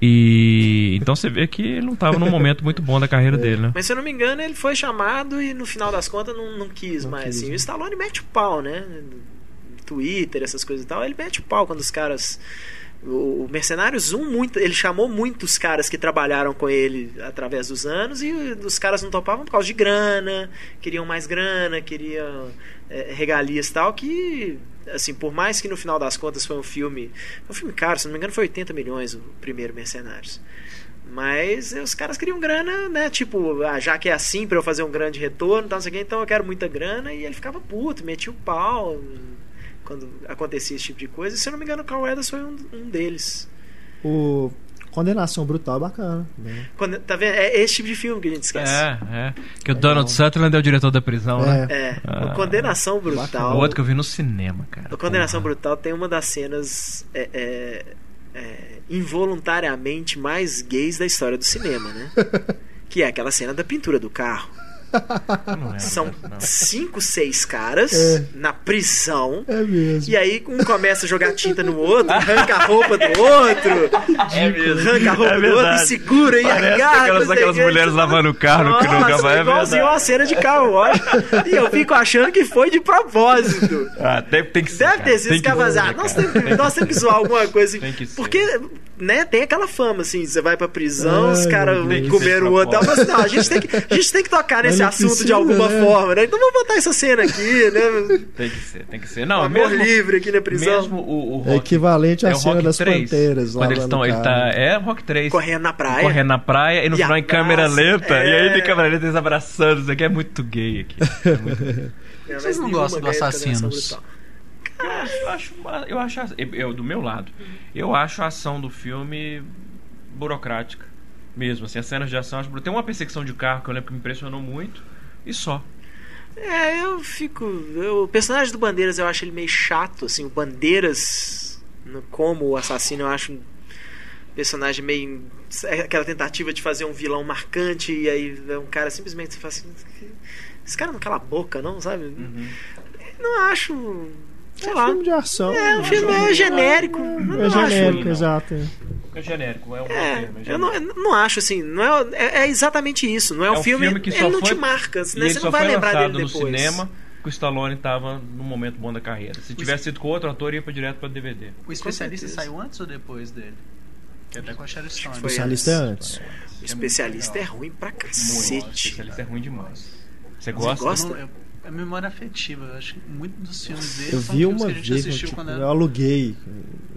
E então você vê que ele não estava num momento muito bom da carreira (laughs) é. dele, né? Mas se eu não me engano, ele foi chamado e no final das contas não, não quis não mais. Quis, assim. Né? O Stallone mete o pau, né? Twitter, essas coisas e tal. Ele mete o pau quando os caras. O Mercenários 1, muito, ele chamou muitos caras que trabalharam com ele através dos anos e os caras não topavam por causa de grana, queriam mais grana, queriam é, regalias e tal, que assim, por mais que no final das contas foi um filme, um filme caro, se não me engano foi 80 milhões o primeiro Mercenários. Mas os caras queriam grana, né? Tipo, ah, já que é assim para eu fazer um grande retorno, então, então eu quero muita grana. E ele ficava puto, metia o pau quando acontecia esse tipo de coisa. E se eu não me engano, o Carl Edwards foi um, um deles. O Condenação Brutal é bacana. Né? Quando, tá vendo? É esse tipo de filme que a gente esquece. É, é. Que o Donald Sutherland é o diretor da prisão, é. né? É. Ah, o Condenação Brutal. O outro que eu vi no cinema, cara. O Condenação Porra. Brutal tem uma das cenas é, é, é, involuntariamente mais gays da história do cinema, né? (laughs) que é aquela cena da pintura do carro. É, São não. cinco, seis caras é. na prisão. É mesmo. E aí um começa a jogar tinta no outro, arranca a roupa do outro. É mesmo. Arranca a roupa é do outro e segura e agarra. Aquelas, aquelas mulheres lavando o carro Nossa, que nunca vai. É igualzinho uma cena de carro, E eu fico achando que foi de propósito. Ah, deve, tem que ser. Deve ter sido. Os caras ah, nós temos que, nós temos que zoar alguma coisa assim. Porque né, tem aquela fama, assim, você vai pra prisão, os caras comeram o outro. Mas não, a gente tem que, a gente tem que tocar nesse assunto precisa, de alguma né? forma, né? Então vamos botar essa cena aqui, né? Tem que ser, tem que ser. Não, Amor mesmo, livre aqui na prisão. Mesmo o, o rock, é equivalente à é cena das 3, Panteras. Quando eles estão, ele tá, é Rock 3. Correndo na praia. Correndo na praia e no e final em câmera lenta. É... E aí em câmera lenta eles abraçando. Isso aqui é muito gay aqui. (laughs) É muito... Vocês não gostam do Assassinos? Eu acho, eu acho eu, do meu lado, eu acho a ação do filme burocrática mesmo. Assim, as cenas de ação, tem uma perseguição de carro que eu lembro que me impressionou muito e só. É, eu fico. Eu, o personagem do Bandeiras eu acho ele meio chato, assim, o Bandeiras, como o assassino, eu acho um personagem meio. É aquela tentativa de fazer um vilão marcante e aí é um cara simplesmente fala assim. Esse cara não cala a boca, não, sabe? Uhum. Não acho sei é lá. filme de ação. É, um filme é genérico. É, genérico, acho, exato. É genérico, é um é, filme, é eu, não, não acho assim, não é, é, é, exatamente isso. Não é, um, filme, filme que ele não te marca, né? Você não vai lembrar dele depois. no cinema que o Stallone estava num momento bom da carreira. Se tivesse sido com outro ator, ia para direto para DVD. O especialista saiu antes ou depois dele? Que até com a Sharon Stone. O especialista é antes. O especialista é ruim pra cacete. O especialista é ruim demais. Você gosta? Você gosta? É memória afetiva. Eu acho que muitos dos filmes dele eu vi uma vez, tipo, eu, eu aluguei.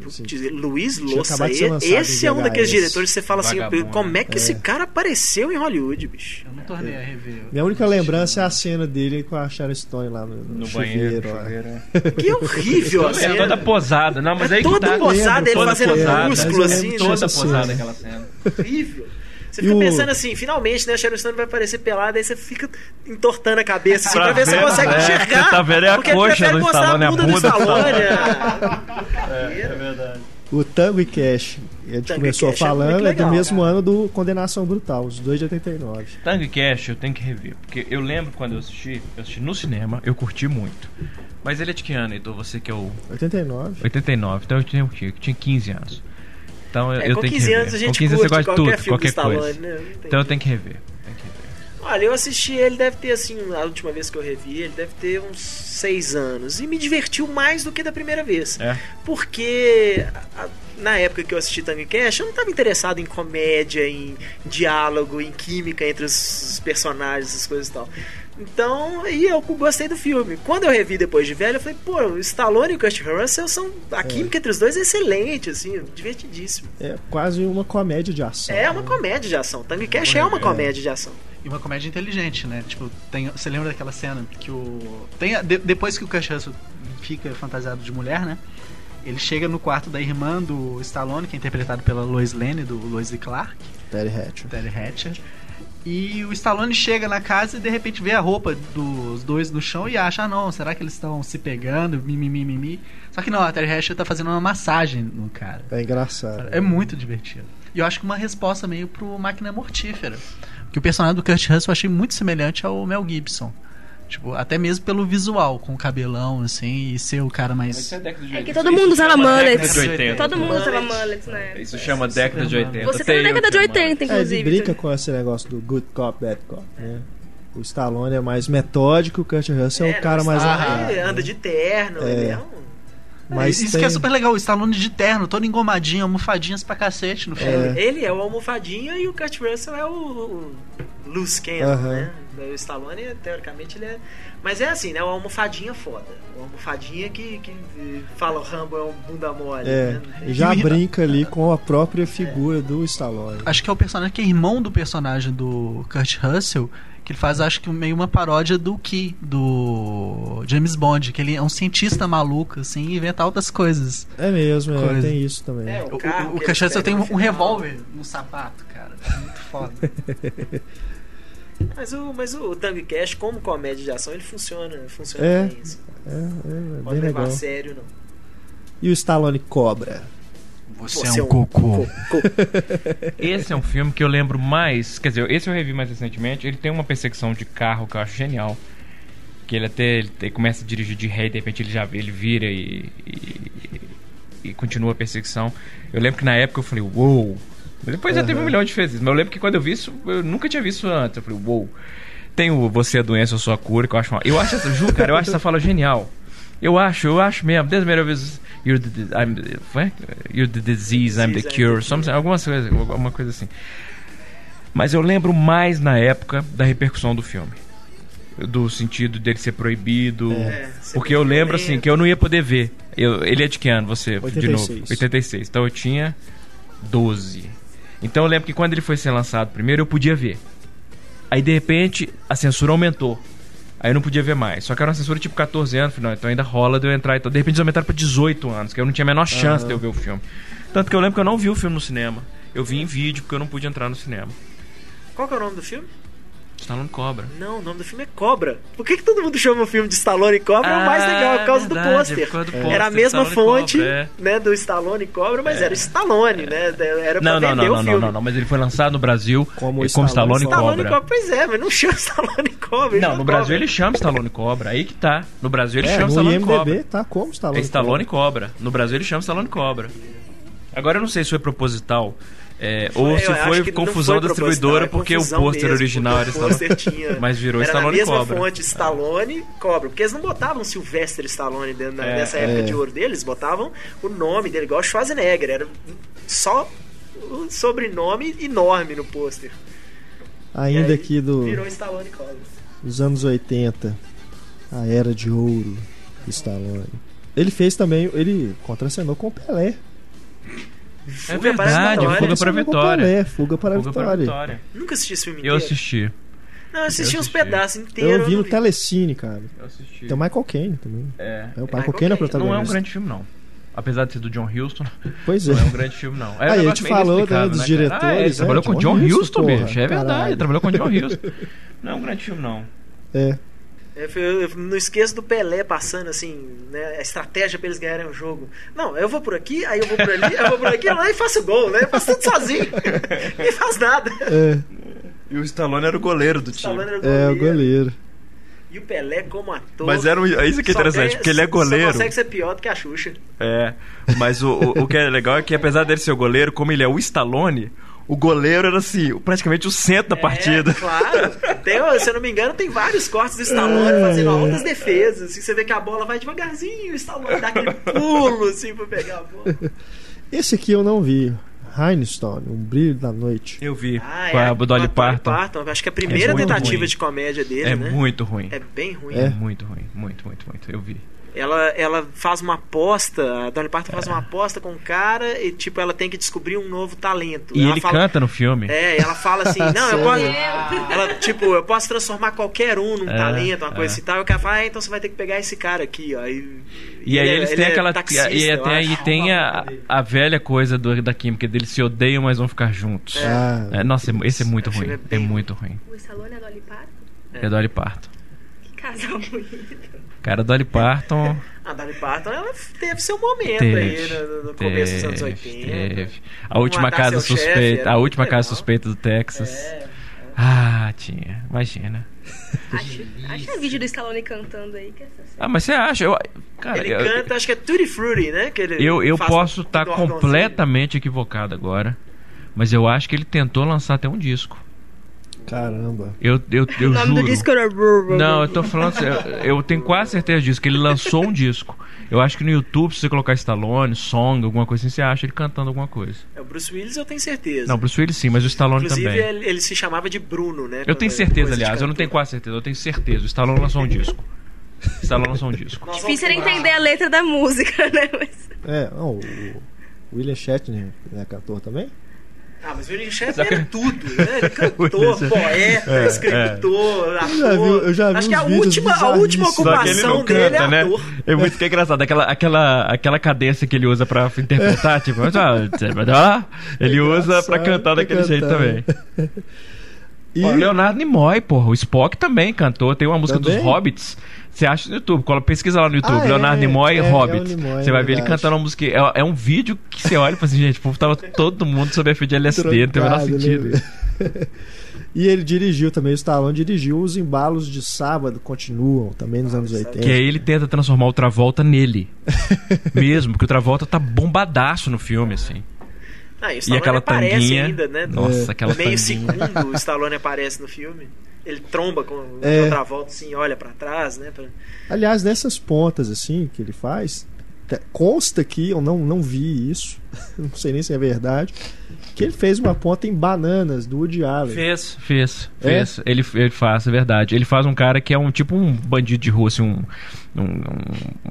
Assim, Luiz Lossa, esse é um daqueles diretores que você fala assim, como é que é. esse cara apareceu em Hollywood, bicho? Eu não tornei a rever. Minha única lembrança é a cena dele com a Sharon Stone lá no, no, no banheiro. banheiro é. que horrível a cena. É toda posada. Não, mas é aí toda tá, posada, ele fazendo posada, músculo assim. Toda posada aquela cena. Horrível. Você fica o... pensando assim, finalmente, né? A Sharon Stone vai aparecer pelada, aí você fica entortando a cabeça assim, pra, pra ver se você consegue é, enxergar. Você tá vendo é a coxa do Stallone, a bunda do Stallone. (laughs) É, é verdade. O Tango e Cash, a gente Tango começou Cash é falando, é, legal, é, do mesmo cara. ano do Condenação Brutal, os dois de 89. Tango e Cash eu tenho que rever, porque eu lembro quando eu assisti, eu assisti no cinema, eu curti muito. Mas ele é de que ano, Heitor? Você que é o. 89. 89, então eu tinha, eu tinha 15 anos. Então eu, é, eu tenho que rever. anos a gente com 15 anos você gosta de tudo, qualquer coisa. Né? Então eu tenho que rever. Olha, eu assisti ele, deve ter assim, a última vez que eu revi, ele deve ter uns seis anos. E me divertiu mais do que da primeira vez. É. Porque a, na época que eu assisti Tango Cash, eu não estava interessado em comédia, em diálogo, em química entre os personagens, essas coisas e tal. Então, aí eu gostei do filme. Quando eu revi depois de velho, eu falei, pô, o Stallone e o Kurt Russell são. A é. química entre os dois é excelente, assim, divertidíssimo. É quase uma comédia de ação. É uma né? comédia de ação. Tango Cash é uma é. comédia de ação. E uma comédia inteligente, né? Tipo, tem, você lembra daquela cena que o. Tem, de, depois que o Kurt Russell fica fantasiado de mulher, né? Ele chega no quarto da irmã do Stallone, que é interpretado pela Lois Lane, do Lois e Clark. Terry Hatcher. Terry Hatcher. E o Stallone chega na casa e de repente vê a roupa dos dois no chão e acha, ah não, será que eles estão se pegando? Mimimi, mimimi. Só que não, a Terry Hatcher tá fazendo uma massagem no cara. É engraçado. É muito divertido. E eu acho que uma resposta meio pro Máquina Mortífera. Que o personagem do Kurt Russell eu achei muito semelhante ao Mel Gibson. Tipo, até mesmo pelo visual, com o cabelão, assim, e ser o cara mais. É, é que todo mundo usava mullets. Todo mundo usava mullets, né? Isso chama década de 80. Você tem tá na década de 80, inclusive. É, ele brinca com esse negócio do good cop, bad cop, né? O Stallone é mais metódico, o Kurt Russell é, é o cara mais. Ele anda de terno, é. ele é um mas Isso tem... que é super legal, o Stallone de terno, todo engomadinho, almofadinhas pra cacete no filme. É. Ele é o almofadinha e o Kurt Russell é o, loose cannon, uhum. né? O Stallone, teoricamente, ele é... Mas é assim, né? O almofadinha foda. O almofadinha que, que fala o Rambo é um bunda mole. É, né? já brinca ali com a própria figura é. do Stallone. Acho que é o personagem que é irmão do personagem do Kurt Russell que ele faz, acho que meio uma paródia do Key, do James Bond, que ele é um cientista maluco, assim, e inventa altas coisas. É mesmo, é, tem isso também. É, o, o, o Cachaça tem um, um revólver no sapato, cara. É muito foda. mas o, mas o Tango Cash, como comédia de ação, ele funciona, funciona é, bem. Assim. É, é, Pode levar a sério, não. E o Stallone Cobra? Você, Você é um, é um cocô. cocô. (laughs) esse é um filme que eu lembro mais. Quer dizer, esse eu revi mais recentemente. Ele tem uma perseguição de carro que eu acho genial. Que ele até ele, ele começa a dirigir de ré e de repente ele já ele vira e, e, e, continua a perseguição. Eu lembro que na época eu falei, uou! Wow! Depois uhum. já teve um milhão de vezes. Mas eu lembro que quando eu vi isso, eu nunca tinha visto antes. Eu falei, uou! Wow! Tem o Você é a Doença ou Sua Cura, que eu acho uma... Eu acho essa, Ju, cara, eu acho essa fala genial. Eu acho, eu acho mesmo. Desde a primeira vez You're the, I'm, you're the disease, I'm the cure. Something, algumas coisas, alguma coisa assim. Mas eu lembro mais na época da repercussão do filme. Do sentido dele ser proibido. É, porque eu lembro assim que eu não ia poder ver. Eu, ele é de que ano você? 86. De novo? 86. Então eu tinha 12. Então eu lembro que quando ele foi ser lançado primeiro eu podia ver. Aí de repente a censura aumentou. Aí eu não podia ver mais. Só que era uma censura tipo 14 anos. Falei, não, então ainda rola de eu entrar. Então, de repente eles aumentaram pra 18 anos, que eu não tinha a menor chance uhum. de eu ver o filme. Tanto que eu lembro que eu não vi o filme no cinema. Eu vi em vídeo porque eu não pude entrar no cinema. Qual que é o nome do filme? Stallone Cobra. Não, o nome do filme é Cobra. Por que, que todo mundo chama o filme de Stallone Cobra? Ah, é o mais legal, por causa verdade, do pôster. É. Era a mesma Stallone fonte Cobra, é. né, do Stallone Cobra, mas é. era Stallone, né? Era não, não, não, não, não, não, não, mas ele foi lançado no Brasil como, como Stallone, Stallone, Cobra. Cobra. Pois é, mas não (laughs) chama Stallone Cobra. Não, no Brasil Cobra. ele chama Stallone Cobra. Aí que tá. No Brasil ele é, chama Stallone IMDb Cobra. tá como Stallone É Stallone Cobra. Cobra. No Brasil ele chama Stallone Cobra. Agora eu não sei se foi proposital é, ou se foi confusão foi da distribuidora é porque o pôster original era Stallone. Tinha, (laughs) mas virou era Stallone Cobra. Era a mesma fonte Stallone Cobra. Porque eles não botavam Sylvester Stallone dentro é, dessa época é. de ouro deles, botavam o nome dele, igual Schwarzenegger. Era só o sobrenome enorme no pôster. Ainda aqui do. Virou Stallone Cobra. Dos anos 80. A era de ouro do Stallone. Ele fez também. Ele contracenou com o Pelé. Fuga é verdade, para Fuga para a Vitória. É, Fuga para a Vitória. Vitória. Nunca assisti esse filme inteiro. Eu assisti. Não, eu assisti, eu assisti. uns pedaços inteiros. Eu vi no Telecine, cara. Eu assisti. Tem o Michael Caine também. É. é o Michael, Caine é o protagonista. Não é um grande filme, não. Apesar de ser do John Huston. Pois é. Não é um grande filme, não. É Aí a gente falou né, dos né, diretores. Ah, é, ele trabalhou é, com John Huston, bicho. É verdade. Ele trabalhou com John Huston. Não é um grande filme, não. É. Eu, não esqueço do Pelé passando assim, né, a estratégia para eles ganharem o jogo. Não, eu vou por aqui, aí eu vou por ali, eu vou por aqui, lá e faço gol, né? Eu faço tudo sozinho. (laughs) e faz nada. É. E o Stallone era o goleiro do o time. Era o goleiro. É, o goleiro. E o Pelé como ator. Mas era um, é isso que é interessante, porque ele é goleiro. Só consegue ser pior do que a Xuxa. É. Mas o, o, o que é legal é que apesar dele ser o goleiro, como ele é o Stallone, o goleiro era assim, praticamente o centro da é, partida. Claro. Tem, se eu não me engano, tem vários cortes do Stallone é, fazendo altas defesas. Assim, você vê que a bola vai devagarzinho, o Stallone dá aquele pulo assim pra pegar a bola. Esse aqui eu não vi. Rhinestone, Um Brilho da Noite. Eu vi. Ah, com é, a Dolly Parton. Parton. Acho que é a primeira É tentativa ruim. de comédia dele, É né? muito ruim. É bem ruim. É muito ruim. Muito, muito, muito. Eu vi. Ela, ela faz uma aposta, a Dolly Parton faz uma aposta com o cara e, tipo, ela tem que descobrir um novo talento. E ela ele fala, canta no filme. É, e ela fala assim, (laughs) não, eu posso. Ela, tipo, eu posso transformar qualquer um num É, talento, uma coisa é. assim e tal. E o cara fala, ah, então você vai ter que pegar esse cara aqui, ó. E, E aí ele é- eles ele têm é aquela. taxista, e, acho. e tem a, a velha coisa do, da química deles se odeiam, mas vão ficar juntos. Ah, É, nossa, esse é muito ruim. é É muito ruim. O Stallone é Dolly Parton? É Dolly Parton. Que casal bonito. Cara, Dolly Parton. A Dolly Parton, ela teve seu momento Teve, aí no, no começo dos anos 80. teve. A Vamos última casa chefe, suspeita. a última casa suspeita do Texas. É. Ah, tinha. Imagina. (laughs) Acho, acha vídeo do Stallone cantando aí que é. Ah, mas você acha? Eu, cara, Ele eu, canta, acho que é Tutti Frutti, né? Que ele eu, eu posso estar órgãozinho. completamente equivocado agora. Mas eu acho que ele tentou lançar até um disco. Caramba. Eu, eu, eu o nome juro. do disco era. Não, eu tô falando eu, eu tenho quase certeza disso, que ele lançou um disco. Eu acho que no YouTube, se você colocar Stallone, Song, alguma coisa assim, você acha ele cantando alguma coisa. É, o Bruce Willis eu tenho certeza. Não, Bruce Willis sim, mas o Stallone Inclusive, também. ele, ele se chamava de Bruno, né? Eu tenho certeza, aliás, eu não tenho quase certeza, eu tenho certeza. O Stallone lançou um disco. O Stallone lançou um disco. Nós Difícil era entender a letra da música, (laughs) né? Mas... É, não, o o William Shatner é cantor também? Ah, mas o William Shatner que- era tudo, né? Ele (laughs) cantor, poeta, É, escritor, ator. já vi- eu já vi Acho que a última, a última ocupação dele canta, é né? ator. É muito que é engraçado. Aquela, aquela, aquela cadência que ele usa pra interpretar, (laughs) tipo, ah, ele usa pra cantar daquele jeito também. (laughs) E Ó, Leonardo Nimoy, porra. O Spock também cantou. Tem uma música Também? dos Hobbits. Você acha no YouTube. Cola, pesquisa lá no YouTube. Ah, é, Leonardo Nimoy é, é Hobbit. Nimoy, você é vai ver ele cantando uma música. É, é um vídeo que você olha e fala assim, gente, o povo tava todo mundo sob efeito de LSD. Não tem o menor Trocado, sentido. né? (laughs) e ele dirigiu também, o Stallone dirigiu Os Embalos de Sábado Continuam, também nos anos 80. Que aí ele tenta transformar o Travolta nele. (laughs) Mesmo, porque o Travolta tá bombadaço no filme, assim. Ah, e o E aquela aparece tanguinha. ainda, né? Nossa, aquela Meio tanguinha. segundo o Stallone aparece no filme. Ele tromba com (laughs) É. outra volta, assim, olha pra trás, né? pra- Aliás, nessas pontas assim que ele faz, te- consta que eu não, não vi isso, (laughs) não sei nem se é verdade, que ele fez uma ponta em bananas do Woody Allen. Fez, fez, É? fez. Ele, ele faz, é verdade. Ele faz um cara que é um tipo um bandido de rua, assim, um, um,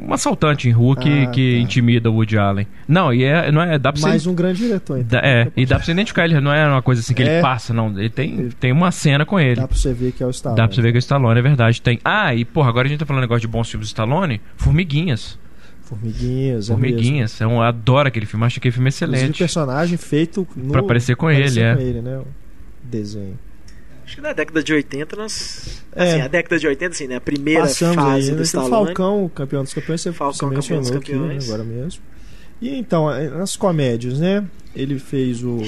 um- assaltante em rua que, Ah, que tá. intimida o Woody Allen. Não, e é, não é, dá pra Mais você. um grande diretor, então. dá- É, e dá pra você identificar ele, não é uma coisa assim que É. ele passa, não. Ele tem, tem uma cena com ele. Dá pra você ver que é o Stallone. Dá pra você ver que é o Stallone, é verdade. Tem. Ah, e porra, agora a gente tá falando negócio de bons filmes do Stallone. Formiguinhas. Formiguinhas, é mesmo. Formiguinhas. Eu adoro aquele filme, acho aquele filme Inclusive, excelente. personagem feito no, Pra parecer com ele, é. com ele, né? O desenho. Acho que na década de 80 nós. É. Assim, a década de 80, assim, né? A primeira Passamos fase aí, do né? Stallone. Falcão, campeão dos campeões, você, Falcão, você campeão mencionou dos aqui né, campeões. agora mesmo. E então, eh, nas comédias, né? Ele fez o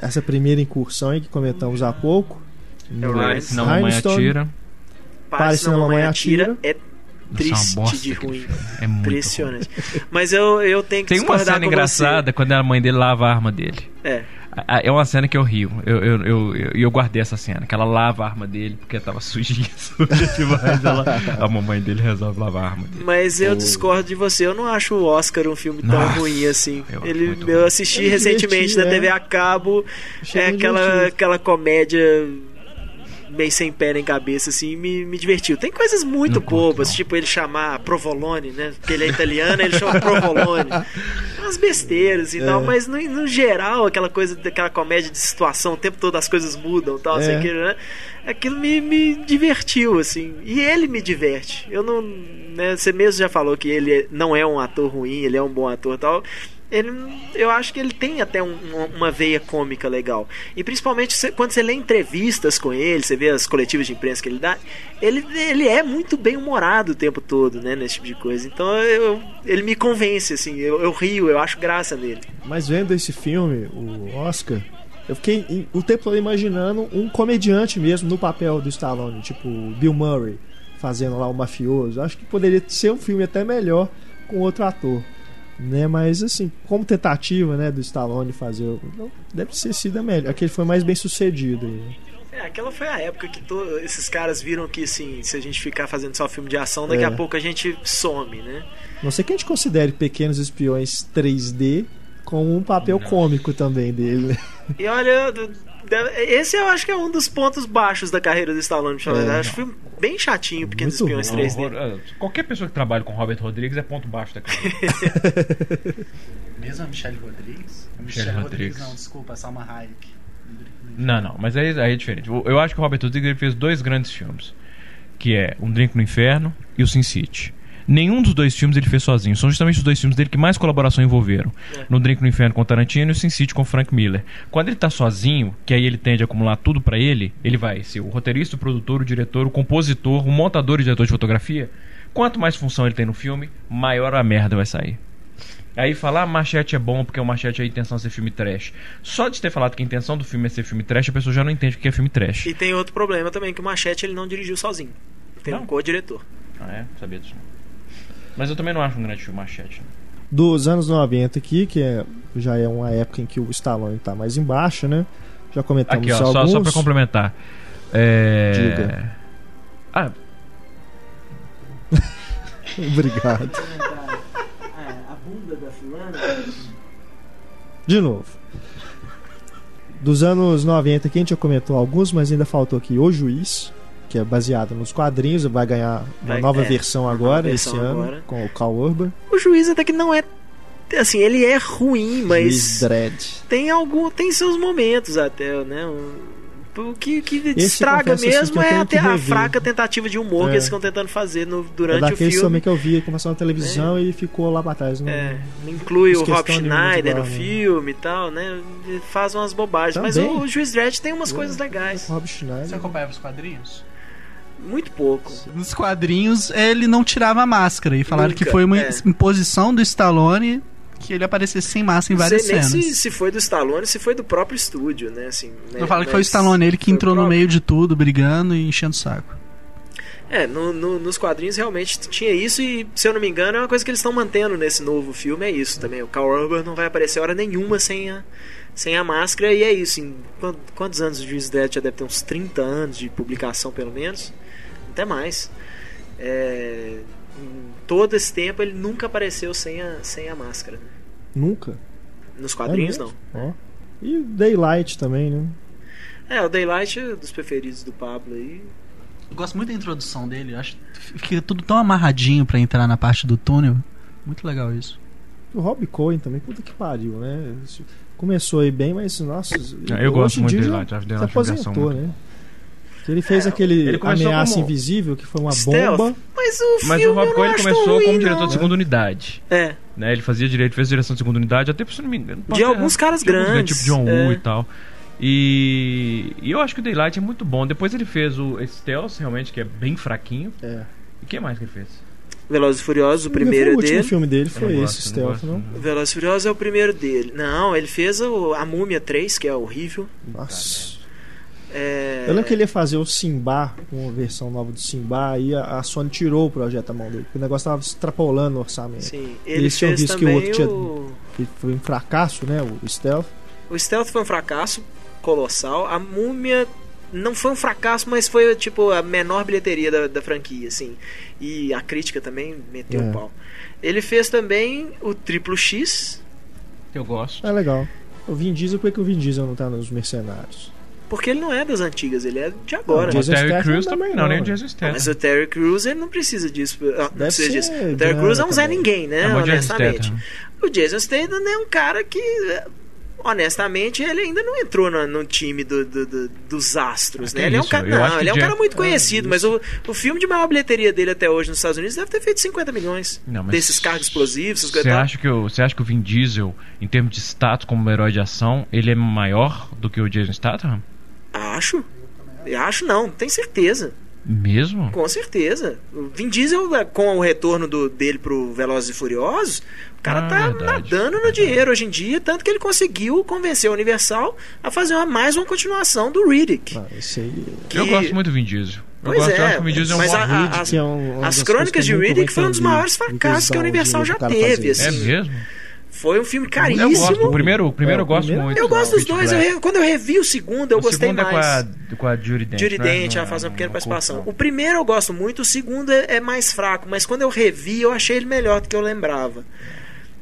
essa primeira incursão aí que comentamos há pouco. É o Senão a mamãe atira. Pare, senão a mamãe atira. É É triste bosta de ruim. É muito ruim. Impressionante. Mas eu, eu tenho que Tem uma cena com engraçada quando a mãe dele lava a arma dele. Você. É. É uma cena que eu rio. Eu, eu, eu, eu, eu guardei essa cena, que ela lava a arma dele porque tava sujinha, (laughs) suja demais. Ela, a mamãe dele resolve lavar a arma dele. Mas eu Oh. discordo de você. Eu não acho o Oscar um filme tão Nossa, ruim assim. eu Ele, eu ruim. assisti É recentemente na é. TV a cabo. Achei é aquela, aquela comédia meio sem pé nem cabeça, assim, me, me divertiu. Tem coisas muito Não bobas, não. tipo ele chamar Provolone, né? Porque ele é italiano, ele chama Provolone. (laughs) Umas besteiras e É. tal, mas no, no geral, aquela coisa daquela comédia de situação, o tempo todo as coisas mudam tal, É. que, né? Aquilo me, me divertiu, assim. E ele me diverte. Eu não. Né, você mesmo já falou que ele não é um ator ruim, ele é um bom ator e tal. Ele, eu acho que ele tem até um- uma- veia cômica legal. E principalmente quando você lê entrevistas com ele, você vê as coletivas de imprensa que ele dá, ele, ele é muito bem humorado o tempo todo, né? Nesse tipo de coisa. Então eu, ele me convence, assim, eu, eu rio, eu acho graça nele. Mas vendo esse filme, o Oscar, eu fiquei o tempo todo imaginando um comediante mesmo no papel do Stallone, tipo Bill Murray, fazendo lá o mafioso. Acho que poderia ser um filme até melhor com outro ator. Né, mas assim, como tentativa, né, do Stallone fazer, deve ser sido a melhor. Aquele foi mais bem sucedido. aí. É, aquela foi a época que to... esses caras viram que, assim, se a gente ficar fazendo só filme de ação, daqui É. a pouco a gente some, né? Não sei que a gente considere Pequenos Espiões 3D como um papel Não. cômico também dele. né? E olha, esse eu acho que é um dos pontos baixos da carreira do Stallone. É. acho que foi bem chatinho, Pequenos Muito Espiões ruim. 3D. Horror- ah, Qualquer pessoa que trabalha com Robert Rodrigues é ponto baixo da (laughs) carreira. Mesmo a Michelle Rodrigues? A Michelle Rodrigues. não, desculpa, a Salma Hayek. Não, não, mas aí, aí é diferente. Eu, eu acho que o Robert Rodrigues fez dois grandes filmes, que é Um Drink no Inferno e o Sin City. Nenhum dos dois filmes ele fez sozinho. São justamente os dois filmes dele que mais colaboração envolveram. É. No Drink no Inferno com Tarantino e o Sin City com Frank Miller. Quando ele tá sozinho, que aí ele tende a acumular tudo pra ele, ele vai ser o roteirista, o produtor, o diretor, o compositor, o montador e diretor de fotografia. Quanto mais função ele tem no filme, maior a merda vai sair. Aí falar ah, Machete é bom porque o Machete é a intenção de ser filme trash. Só de ter falado que a intenção do filme é ser filme trash, a pessoa já não entende o que é filme trash. E tem outro problema também, que o Machete ele não dirigiu sozinho. Tem Não? um co-diretor. Ah, é? Sabia disso. não. Mas eu também não acho um grande filme Machete. né? Dos anos 90 aqui, que é, já é uma época em que o Stallone tá mais embaixo, né? Já comentamos Aqui, ó, só, alguns. só pra complementar. É... Diga. Ah, (laughs) Obrigado. a bunda da fulana. De novo. Dos anos 90 aqui a gente já comentou alguns, mas ainda faltou aqui O Juiz, que é baseado nos quadrinhos, vai ganhar uma Vai- nova é, versão agora, nova versão esse ano, agora. com o Cal Urban. O juiz até que não é. Assim, ele é ruim, mas tem algum. tem seus momentos até, né? Um- O que, que estraga assim, mesmo que eu é até que a fraca tentativa de humor É. que eles estão tentando fazer no, É durante o daqueles filme. também que eu vi começou na televisão e ficou lá pra trás. Não... É, não inclui o Rob Schneider no né? filme e tal, né? Faz umas bobagens. Mas Também. o, o Juiz Dredd tem umas coisas legais. Rob Schneider. Você acompanhava os quadrinhos? Muito pouco. Nos quadrinhos, ele não tirava a máscara. E falaram Nunca, que foi uma é. imposição do Stallone que ele aparecesse sem máscara em várias cenas. se, se foi do Stallone, se foi do próprio estúdio, né? Assim, né? Eu falo que foi o Stallone, ele que entrou no meio de tudo, brigando e enchendo o saco. É, no- no- nos quadrinhos realmente tinha isso e, se eu não me engano, é uma coisa que eles estão mantendo nesse novo filme, é isso também. O Carl Urban não vai aparecer hora nenhuma sem a, sem a máscara e é isso. Em, quan- quantos anos o Juiz Dredd já deve ter? Uns 30 anos de publicação, pelo menos. Até mais. É, em todo esse tempo ele nunca apareceu sem a, sem a máscara. né? Nunca. Nos quadrinhos, É não. Ó. E Daylight também, né? É, o Daylight é dos preferidos do Pablo aí. Eu gosto muito da introdução dele. Acho que fica tudo tão amarradinho pra entrar na parte do túnel. Muito legal isso. O Rob Cohen também, puta que pariu, né? Começou aí bem, mas nossa. eu gosto muito dia dele já lá. Já Se aposentou, muito- né? Ele fez É, aquele ele Ameaça como- Invisível, que foi uma Stealth. bomba. Mas o Mas o Rob Cohen não começou ruim, como diretor não. de segunda unidade. É, Né? Ele fazia direito, fez direção de segunda unidade, até se não me engano. De alguns caras de alguns grandes, Tipo John Woo é. e tal. E, e eu acho que o Daylight é muito bom. Depois ele fez o Stealth, realmente, que é bem fraquinho. É. E o que mais que ele fez? Velozes e Furiosos, o primeiro o é último dele. filme dele foi não esse, gosto, eu Stealth, gosto, não? Velozes e Furiosos é o primeiro dele. Não, ele fez o, a Múmia 3, que é horrível. Nossa. É... Eu lembro que ele ia fazer o Simba, uma versão nova do Simba, aí a, a Sony tirou o projeto da mão dele, porque o negócio tava extrapolando o orçamento. Sim, ele Eles tinham visto que o outro tinha- o... E foi um fracasso, né? O Stealth. O Stealth foi um fracasso colossal. A Múmia não foi um fracasso, mas foi tipo a menor bilheteria da, da franquia, assim. E a crítica também meteu o É. pau. Ele fez também o Triplo X, Eu gosto. É legal. O Vin Diesel, por que que o Vin Diesel não tá nos Mercenários? Porque ele não é das antigas, ele é de agora. Não, O Terry Crews também não, não, nem o né? Jason Statham. Mas o Terry Crews ele não precisa disso. ah, Não precisa disso. O Terry Crews é um Zé também. Ninguém, né? É, honestamente. Statham. O Jason Statham é um cara que, eh, honestamente, ele ainda não entrou no, no time do- do- do- dos astros, Ah, né? Ele é um cara, não, ele é um cara muito É, conhecido, isso. mas o, o filme de maior bilheteria dele até hoje nos Estados Unidos deve ter feito 50 milhões Não, mas desses carros explosivos, Você acha, que o, você acha que o Vin Diesel, em termos de status como herói de ação, ele é maior do que o Jason Statham? Acho. Eu acho não, tenho certeza. Mesmo? Com certeza. O Vin Diesel, eh, com o retorno do, dele pro Velozes e Furiosos, o cara Ah, tá verdade, nadando no verdade. dinheiro hoje em dia, tanto que ele conseguiu convencer a Universal a fazer uma, mais uma continuação do Riddick. Ah, aí. que- Eu gosto muito do Vin Diesel. Eu Pois gosto, eu é, acho que o Vin Diesel é um mas bom a- a- as- que é um- As Crônicas de eu Riddick foi um dos maiores fracassos que a Universal já teve. É assim. mesmo? Foi um filme caríssimo. Eu gosto, o primeiro, o primeiro é, eu gosto primeiro, muito. Eu gosto dos dois. Eu, quando eu revi o segundo, eu o gostei segundo mais. É com a, com a Judy Dent. Judy Dent, ela faz uma pequena participação. O primeiro eu gosto muito, o segundo é, é, mais fraco, mas quando eu revi, eu achei ele melhor do que eu lembrava.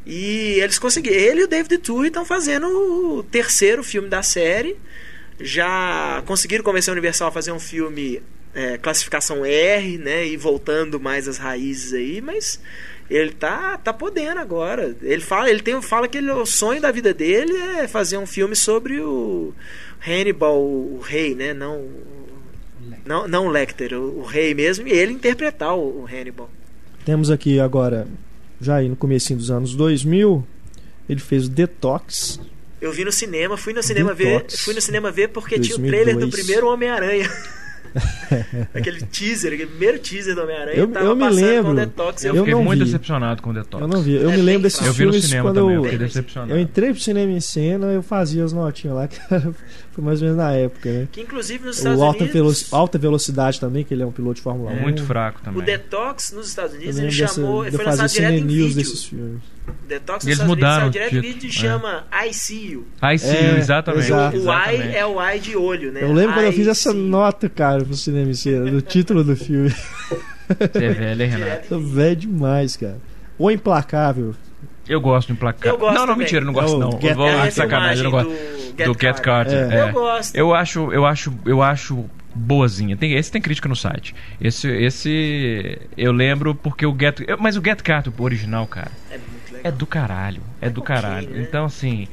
E eles conseguiram. Ele e o David Tui estão fazendo o terceiro filme da série. Já conseguiram convencer a Universal a fazer um filme é, classificação R, né? E voltando mais às raízes aí, mas ele tá, tá podendo agora. Ele fala, ele tem, fala que ele, o sonho da vida dele é fazer um filme sobre o Hannibal, o rei, né? Não, não, não Lecter, o, o rei mesmo, e ele interpretar o, o, Hannibal. Temos aqui agora, já aí no começo dos anos 2000, ele fez o Detox. Eu vi no cinema, fui no cinema Detox, ver, fui no cinema ver porque 2002. tinha o trailer do primeiro Homem-Aranha. (laughs) aquele teaser, aquele primeiro teaser do Homem-Aranha. Eu, eu me lembro. Detox, eu, eu fiquei muito vi. decepcionado com o Detox. Eu não vi. Eu é me lembro desses eu filmes vi no cinema quando também, eu, eu fiquei decepcionado. Eu entrei pro cinema em cena, eu fazia as notinhas lá, que foi mais ou menos na época, né? Que inclusive nos Estados o alta Unidos. alta velocidade também, que ele é um piloto de Fórmula 1. Muito fraco também. O Detox nos Estados Unidos ele chamou. Dessa, ele foi lançado direto em vídeo. desses filmes. Detox eles mudaram o direto vídeo e chama I See You. I See You, exatamente. Exato. O I é o I de olho, né? Eu lembro quando eu fiz I essa nota, cara, pro cinema em cena, do título do filme. Você é velho, hein, Renato? Tô velho demais, cara. O Implacável. Eu gosto do Implacável. Eu gosto não, não, também. mentira, eu não gosto É o não. Get Eu vou É de sacanagem, eu não gosto. do Do Get Carter. É. é. Eu gosto. Eu acho, eu acho, eu acho boazinha. Tem, esse tem crítica no site. Esse, esse eu lembro porque o Get, eu- mas o Get Carter o original, cara, É muito legal. é do caralho, é do Michael caralho. Né? Então assim,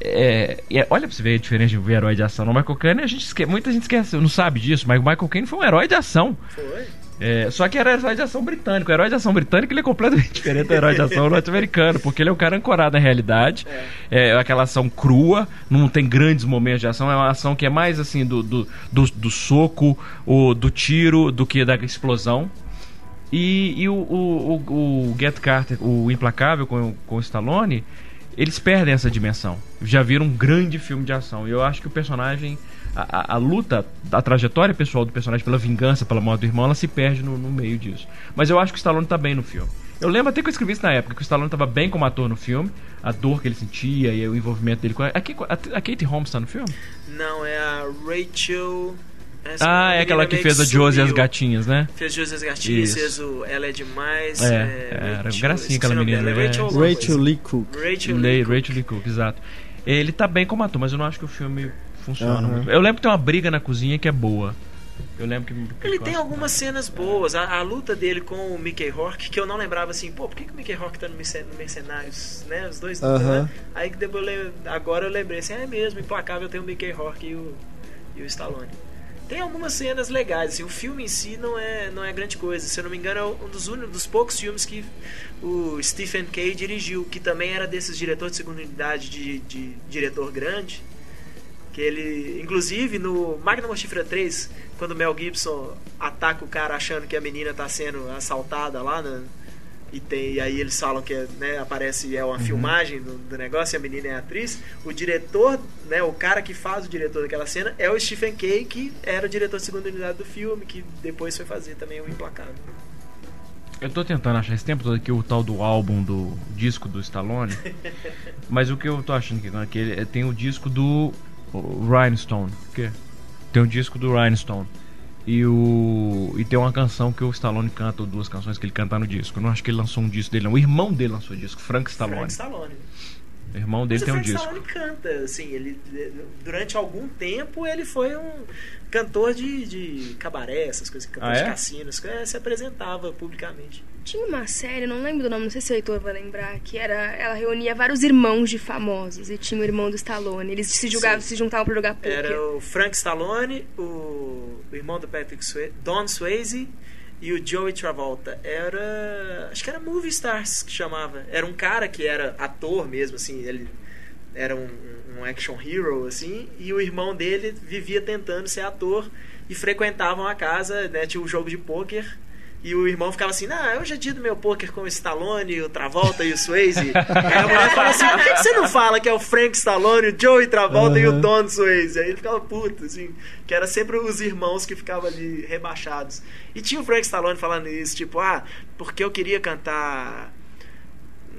é, é- olha pra você ver a diferença de ver herói de ação. No Michael Caine, a gente esque- muita gente esquece, não sabe disso, mas o Michael Caine foi um herói de ação. Foi. É, só que era herói de ação britânico. O herói de ação britânico ele é completamente (laughs) diferente do herói de ação norte-americano, porque ele é um cara ancorado na realidade. É. aquela ação crua, não tem grandes momentos de ação, é uma ação que é mais assim do, do, do, do soco, o, do tiro, do que da explosão. E, e o, o, o, o Get Carter, o Implacável com, com o Stallone, eles perdem essa dimensão. Já viram um grande filme de ação. E eu acho que o personagem, a, a, a luta, a trajetória pessoal do personagem pela vingança, pela morte do irmão, ela se perde no, no meio disso. Mas eu acho que o Stallone tá bem no filme. Eu lembro até que eu escrevi isso na época, que o Stallone tava bem como ator no filme, a dor que ele sentia e o envolvimento dele com a. A, a, a Kate Holmes tá no filme? Não, é a Rachel. essa Ah, é aquela que fez a Josie e as gatinhas, né? Fez Josie e as Gatinhas, Isso. fez o Ela é Demais. É, é, era Rachel- gracinha aquela menina, dela, é? Rachel, Rachel. Lee Cook. Rachel Lee Cook. Rachel Lee Cook, exato. Ele tá bem como ator, mas eu não acho que o filme funciona Aham. muito. Eu lembro que tem uma briga na cozinha que é boa. Eu lembro que. que Ele tem algumas cenas boas. A, a luta dele com o Mickey Rourke, que eu não lembrava assim, pô, por que, que o Mickey Rourke tá no Mercen- no Mercenários, né? Os dois né? Aí que depois agora eu lembrei assim, é mesmo, implacável tem o Mickey Rourke e o, e o Stallone. Tem algumas cenas legais, assim, o filme em si não é, não é grande coisa. Se eu não me engano, é um dos únicos, dos poucos filmes que o Stephen Kay dirigiu, que também era desses diretores de segunda unidade de, de diretor grande. Que ele, inclusive, no Magna Mortífera 3, quando o Mel Gibson ataca o cara achando que a menina tá sendo assaltada lá, né? E, tem, e aí eles falam que é, né, aparece é uma filmagem do, do negócio e a menina é a atriz. O diretor, né, o cara que faz o diretor daquela cena é o Stephen Kay, que era o diretor de segunda unidade do filme, que depois foi fazer também o Implacável. Eu tô tentando achar esse tempo todo aqui o tal do álbum do disco do Stallone. (laughs) mas o que eu tô achando aqui, é que ele tem o disco do o Rhinestone. O quê? Tem o disco do Rhinestone. E, o, e tem uma canção que o Stallone canta, ou duas canções que ele canta no disco. Eu não acho que ele lançou um disco dele, não. O irmão dele lançou o disco, Frank Stallone. Frank Stallone. O irmão dele Mas tem o um Frank disco. Stallone canta, assim, ele durante algum tempo ele foi um cantor de, de cabaré, essas coisas, cantor Ah, de é? cassinos, é, se apresentava publicamente. Tinha uma série, não lembro do nome, não sei se o Heitor vai lembrar, que era. Ela reunia vários irmãos de famosos e tinha o irmão do Stallone. Eles se julgavam, Sim. se juntavam pra jogar poker. Era o Frank Stallone, o, o irmão do Patrick Swayze, Don Swayze e o Joey Travolta. Era. Acho que era Movie Stars que chamava. Era um cara que era ator mesmo, assim, ele era um, um action hero, assim, e o irmão dele vivia tentando ser ator e frequentavam a casa, né? Tinha um jogo de pôquer. E o irmão ficava assim, não, eu já digo meu pôquer com o Stallone, o Travolta e o Swayze. Aí a mulher fala assim, por que, que você não fala que é o Frank Stallone, o Joey Travolta e o Uhum. Don Swayze? Aí ele ficava puto, assim, que era sempre os irmãos que ficavam ali rebaixados. E tinha o Frank Stallone falando isso, tipo, ah, porque eu queria cantar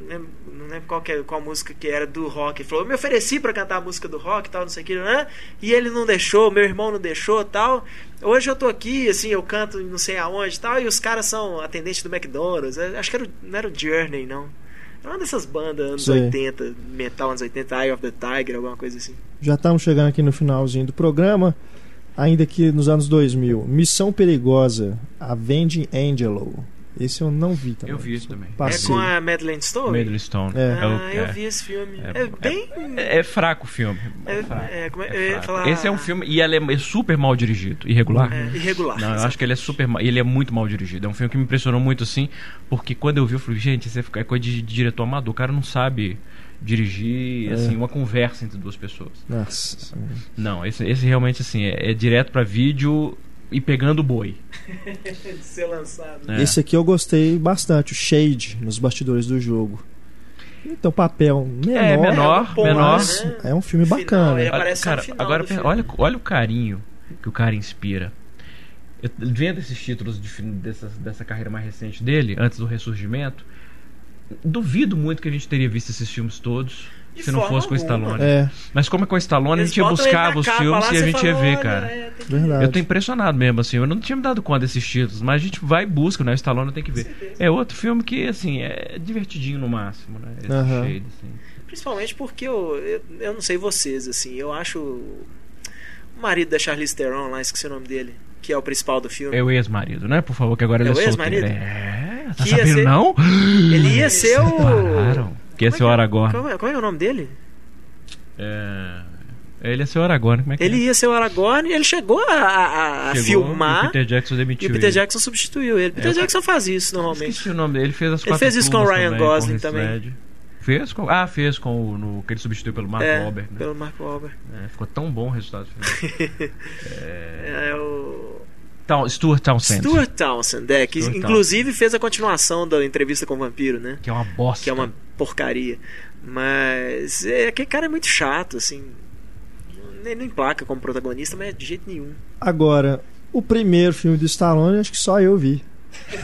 lembro, não lembro qual, é, qual música que era do rock. Ele falou: Eu me ofereci para cantar a música do rock tal, não sei o que, né? E ele não deixou, meu irmão não deixou tal. Hoje eu tô aqui, assim, eu canto não sei aonde tal, e os caras são atendentes do McDonald's. Acho que era, não era o Journey, não. É uma dessas bandas anos Sim. 80, metal anos 80, Eye of the Tiger, alguma coisa assim. Já estamos chegando aqui no finalzinho do programa. Ainda que nos anos 2000, Missão Perigosa, Avenging Angelo. Esse eu não vi também. Eu vi isso também. Passei. É com a Madeleine Stone? Madeleine Stone. É. Ah, é, eu vi esse filme. É, é bem... É, é, fraco o filme. É, fraco. Falar... Esse é um filme... E ele é super mal dirigido. Irregular. irregular. Não, eu acho que ele é super mal... Ele é muito mal dirigido. É um filme que me impressionou muito, assim, porque quando eu vi, eu falei, gente, isso é coisa de diretor amador. O cara não sabe dirigir assim uma conversa entre duas pessoas. Nossa. Não, esse, esse realmente assim é, é direto para vídeo e pegando o boi. (laughs) de ser lançado. É. Esse aqui eu gostei bastante, o Shade, nos bastidores do jogo. Então, papel menor. É, menor, é menor. Né? É um filme bacana. Final, cara, agora olha, olha o carinho que o cara inspira. Eu, vendo esses títulos de, dessa, dessa carreira mais recente dele, antes do ressurgimento, duvido muito que a gente teria visto esses filmes todos se não fosse com o Stallone. É. Mas como é com o Stallone, Eles a gente ia buscar os filmes lá, e a gente ia ver, cara. É, Verdade. Eu tô impressionado mesmo, assim. Eu não tinha me dado conta desses títulos, mas a gente vai e busca, né? O Stallone tem que ver. É outro filme que, assim, é divertidinho no máximo, né? Esse uhum. Shade, assim. Principalmente porque eu, eu, eu, não sei vocês, assim, eu acho o marido da Charlize Theron lá, esqueci o nome dele, que é o principal do filme. É o ex-marido, né? Por favor, que agora é ele é solteiro. É, tá sabendo ser... não? Ele ia ser o... Pararam. Que ia ser o é Aragorn. Qual é, qual é o nome dele? É... Ele ser o Aragorn, como é que Ele é? ia ser o Aragorn e ele chegou a, a, a chegou, filmar. E o Peter Jackson demitiu E o Peter ele. Jackson substituiu ele. Peter é, Jackson faz isso normalmente. Esqueci o nome dele. Ele fez as Ele fez isso com o Ryan também, Gosling também. Fez com, ah, fez com o no, que ele substituiu pelo Mark é, Wahlberg. Né? Pelo Mark Wahlberg. É, ficou tão bom o resultado final. (laughs) é... é o Town, Stuart Townsend. Stuart Townsend, é, que Stuart inclusive Townsend. fez a continuação da entrevista com o vampiro, né? Que é uma bosta. Que é uma porcaria. Mas é, aquele cara é muito chato, assim. Ele não emplaca como protagonista, mas é de jeito nenhum. Agora, o primeiro filme do Stallone, acho que só eu vi.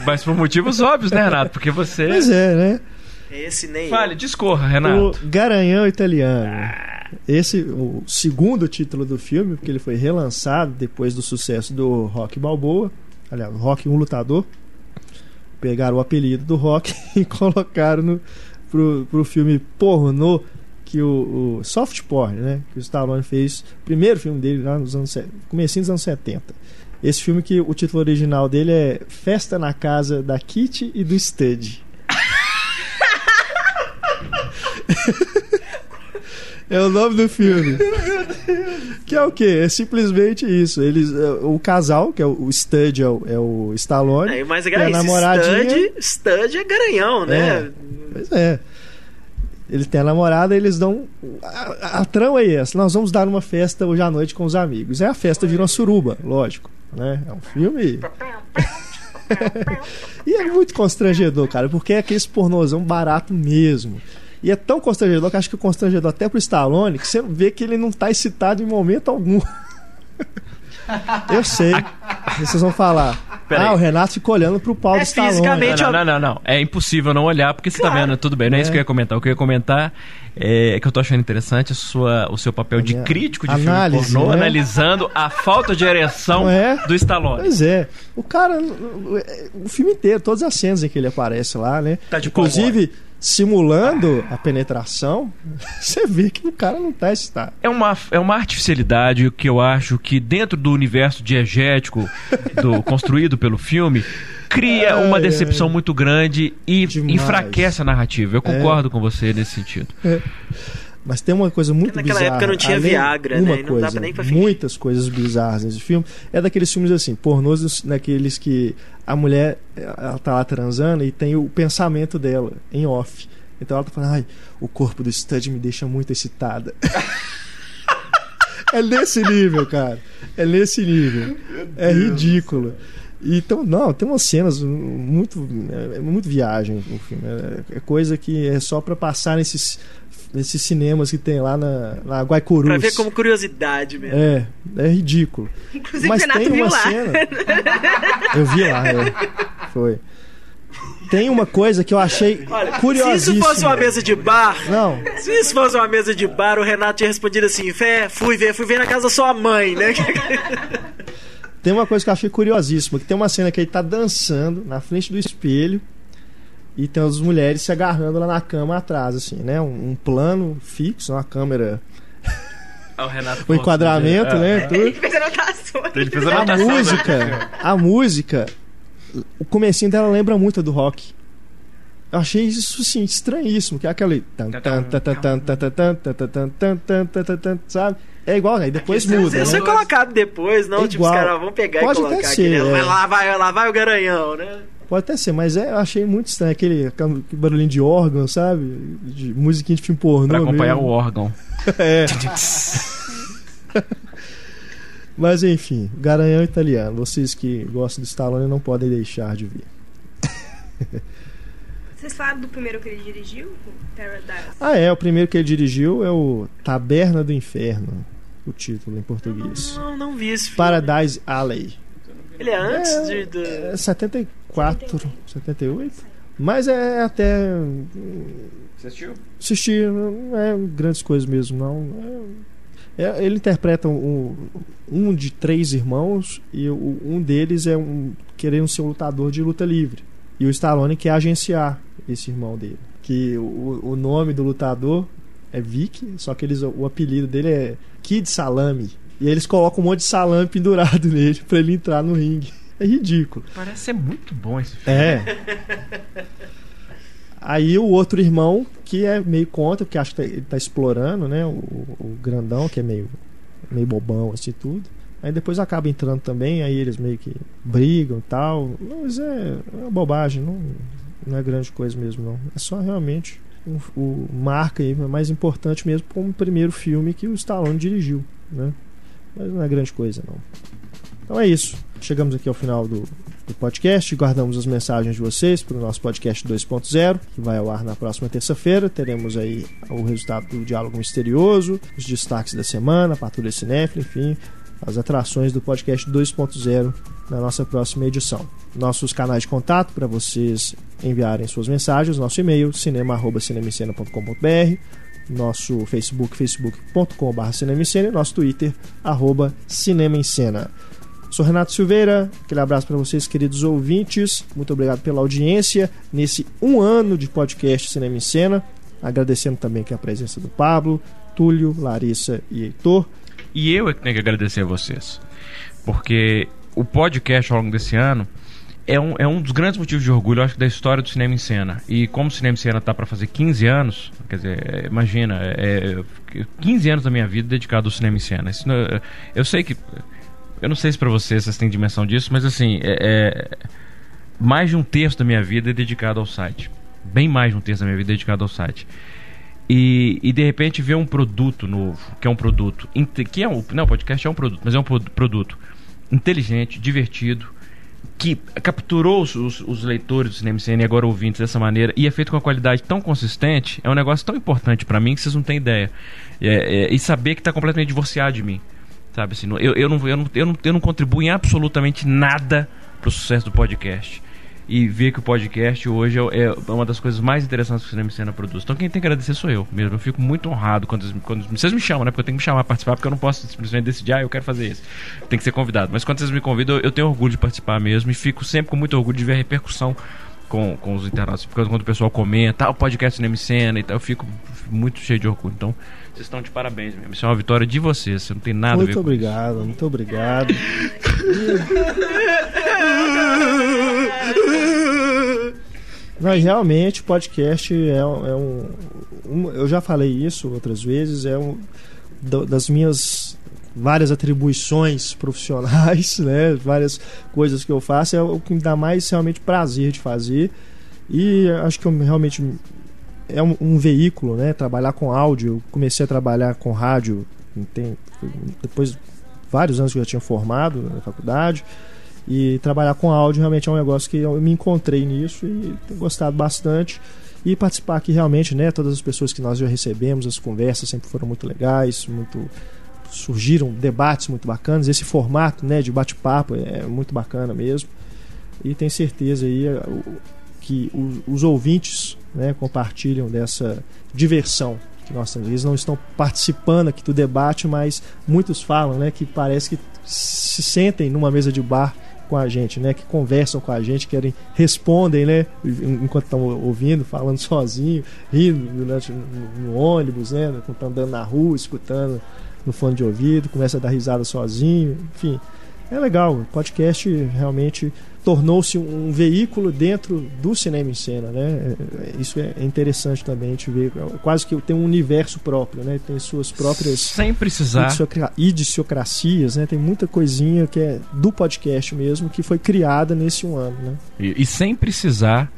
Mas por motivos óbvios, né, Renato? Porque você. Pois é, né? Esse nem. Fale, eu. discorra, Renato. O Garanhão Italiano. Ah. Esse, o segundo título do filme, porque ele foi relançado depois do sucesso do Rock Balboa. Aliás, Rock um lutador. Pegaram o apelido do Rock (laughs) e colocaram no, pro, pro filme pornô que o, o, soft porn, né, que o Stallone fez, primeiro filme dele lá nos anos comecinho dos anos 70. Esse filme que o título original dele é Festa na casa da Kitty e do Stud. (laughs) é o nome do filme. que é o quê? É simplesmente isso. Eles, é, o casal, que é o, o Stud, é o, é o Stallone. É, mas é, a namoradinha. Stud, Stud é garanhão, né? É, pois é. Ele tem a namorada, eles dão. A, a, trama é essa: nós vamos dar uma festa hoje à noite com os amigos. É a festa vira uma suruba, lógico. Né? É um filme. (laughs) e é muito constrangedor, cara, porque é aquele pornozão barato mesmo. E é tão constrangedor que acho que o constrangedor até pro Stallone que você vê que ele não tá excitado em momento algum. Eu sei. Vocês vão falar. Pera ah, aí. o Renato fica olhando pro pau é do Stallone. Fisicamente, não, não, não, não, É impossível não olhar, porque você tá claro. tá vendo, tudo bem, não é, é, isso que eu ia comentar. O que eu ia comentar é que eu tô achando interessante a sua, o seu papel de crítico de Análise, filme pornô, né? analisando a falta de ereção é? do Stallone. Pois é. O cara, o filme inteiro, todas as cenas em que ele aparece lá, né? Tá de Inclusive simulando a penetração, (laughs) você vê que o cara não tá excitado. É uma, é uma artificialidade que eu acho que dentro do universo diegético do, construído pelo filme cria ai, uma decepção ai, muito grande e demais. enfraquece a narrativa. Eu concordo é. com você nesse sentido. É. Mas tem uma coisa muito Naquela bizarra. época não tinha Além, Viagra, uma né? Coisa, nem pra muitas coisas bizarras nesse filme. É daqueles filmes assim, pornôs naqueles que a mulher ela tá lá transando e tem o pensamento dela em off. Então ela tá falando, ai, o corpo do Stud me deixa muito excitada. (laughs) é nesse nível, cara. É nesse nível. É ridículo. Então, não, tem umas cenas muito, é, muito viagem no filme. É, é coisa que é só para passar nesses nesses cinemas que tem lá na, na Guaicurus. Pra ver como curiosidade mesmo. É, é ridículo. Inclusive, Mas Renato tem uma cena. Eu vi lá, é. Foi. Tem uma coisa que eu achei Olha, curiosíssima. Se isso fosse uma mesa de bar, não. Se isso fosse uma mesa de bar, o Renato tinha respondido assim: Fé, fui ver, fui ver na casa da sua mãe, né? (laughs) Tem uma coisa que eu achei curiosíssima, que tem uma cena que ele tá dançando na frente do espelho e tem as mulheres se agarrando lá na cama atrás, assim, né? Um, um plano fixo, uma câmera o, Renato (laughs) o enquadramento, né? Tudo. Ele fez anotações. Ele fez a música, a música, o comecinho dela lembra muito do rock. Eu achei isso sim estranhíssimo, que é aquele sabe? É igual, né? E depois muda. Isso né? é colocado depois, não? É tipo, os caras vão pegar Pode e colocar até ser, aquele, é. lá, vai, lá vai o garanhão, né? Pode até ser, mas é, eu achei muito estranho aquele, aquele barulhinho de órgão, sabe? De musiquinha de filme pornô. Pra acompanhar mesmo. o órgão. é. mas enfim, Garanhão italiano. Vocês que gostam do Stallone não podem deixar de ver. Vocês falaram do primeiro que ele dirigiu? Paradise. Ah, é. O primeiro que ele dirigiu é o Taberna do Inferno. O título em português. Não, não, não vi esse filme. Paradise Alley. Ele é antes é, de, de... É 74, 78. Mas é até. Você assistiu? Assisti, não é grandes coisas mesmo, não. É, é, ele interpreta um, um de três irmãos e um deles é um querendo ser um lutador de luta livre. E o Stallone quer agenciar esse irmão dele. Que o, o nome do lutador é Vic, só que eles, o apelido dele é Kid Salame. E eles colocam um monte de salame pendurado (laughs) nele para ele entrar no ringue. É ridículo. Parece ser muito bom esse filme. É. Aí o outro irmão, que é meio contra, porque acha que ele tá explorando, né? O, o, grandão, que é meio, meio bobão, assim, tudo. Aí depois acaba entrando também, aí eles meio que brigam e tal. Mas é, é uma bobagem, não, não é grande coisa mesmo, não. É só realmente o, o marca aí, mais importante mesmo como o primeiro filme que o Stallone dirigiu, né? Mas não é grande coisa, não. Então é isso. Chegamos aqui ao final do, do podcast. Guardamos as mensagens de vocês para o nosso podcast 2.0, que vai ao ar na próxima terça-feira. Teremos aí o resultado do Diálogo Misterioso, os destaques da semana, a Patrulha Cinéfila, enfim, as atrações do podcast 2.0 na nossa próxima edição. Nossos canais de contato para vocês enviarem suas mensagens, nosso e-mail cinema@cinemicena.com.br, nosso Facebook facebook.com.br cinemicena e nosso Twitter arroba cinema em cena. Sou Renato Silveira, aquele abraço para vocês, queridos ouvintes. Muito obrigado pela audiência nesse um ano de podcast Cinema em Cena. Agradecendo também aqui a presença do Pablo, Túlio, Larissa e Heitor. E eu é que tenho que agradecer a vocês. Porque o podcast ao longo desse ano é um, é um dos grandes motivos de orgulho, acho, da história do cinema em cena. E como o cinema em cena está para fazer 15 anos, quer dizer, imagina, é, 15 anos da minha vida dedicado ao cinema em cena. Isso, eu sei que eu não sei se para vocês vocês têm dimensão disso, mas assim, é, é, mais de um terço da minha vida é dedicado ao site. Bem mais de um terço da minha vida é dedicado ao site. E, e de repente ver um produto novo, que é um produto. Que é um, não, podcast é um produto, mas é um produto inteligente, divertido, que capturou os, os, leitores do Cinema CN agora ouvintes dessa maneira e é feito com uma qualidade tão consistente, é um negócio tão importante para mim que vocês não têm ideia. É, é, e saber que está completamente divorciado de mim. Sabe assim, eu, eu, não, eu, não, eu, não, eu não contribuo em absolutamente nada pro sucesso do podcast. E ver que o podcast hoje é, é uma das coisas mais interessantes que o Cinema Cena produz. Então quem tem que agradecer sou eu mesmo. Eu fico muito honrado quando, quando vocês me chamam, né? Porque eu tenho que me chamar a participar, porque eu não posso simplesmente decidir, ah, eu quero fazer isso. Tem que ser convidado. Mas quando vocês me convidam, eu, tenho orgulho de participar mesmo e fico sempre com muito orgulho de ver a repercussão com, com os internautas. Porque quando o pessoal comenta, ah, o podcast Cinema Cena e tal, eu fico muito cheio de orgulho. Então, vocês estão de parabéns mesmo. Isso é uma vitória de vocês. Você não tem nada muito a ver obrigado, com isso. Muito obrigado, muito obrigado. (laughs) (laughs) Não, realmente podcast é, é um, um, Eu já falei isso outras vezes, é um das minhas várias atribuições profissionais, (laughs) né? Várias coisas que eu faço, é o que me dá mais realmente prazer de fazer. E acho que eu realmente é um, um, veículo, né? Trabalhar com áudio. Eu comecei a trabalhar com rádio tem, depois vários anos que eu já tinha formado na faculdade. E trabalhar com áudio realmente é um negócio que eu me encontrei nisso e tenho gostado bastante. E participar aqui realmente, né? Todas as pessoas que nós já recebemos, as conversas sempre foram muito legais, muito surgiram debates muito bacanas. Esse formato, né, de bate-papo é muito bacana mesmo. E tenho certeza aí que os, os ouvintes né, compartilham dessa diversão que nós temos. Eles não estão participando aqui do debate, mas muitos falam né, que parece que se sentem numa mesa de bar com a gente, né? Que conversam com a gente, querem respondem, né? Enquanto estão ouvindo, falando (laughs) sozinho, rindo durante, no, no ônibus, né? Estão andando na rua, escutando no fone de ouvido, começa a dar risada sozinho, enfim. É legal, podcast realmente tornou-se um veículo dentro do cinema em cena, né? É, isso é interessante também a gente ver, quase que tem um universo próprio, né? Tem suas próprias sem precisar idiciocracias, né? Tem muita coisinha que é do podcast mesmo que foi criada nesse um ano, né? E, e sem precisar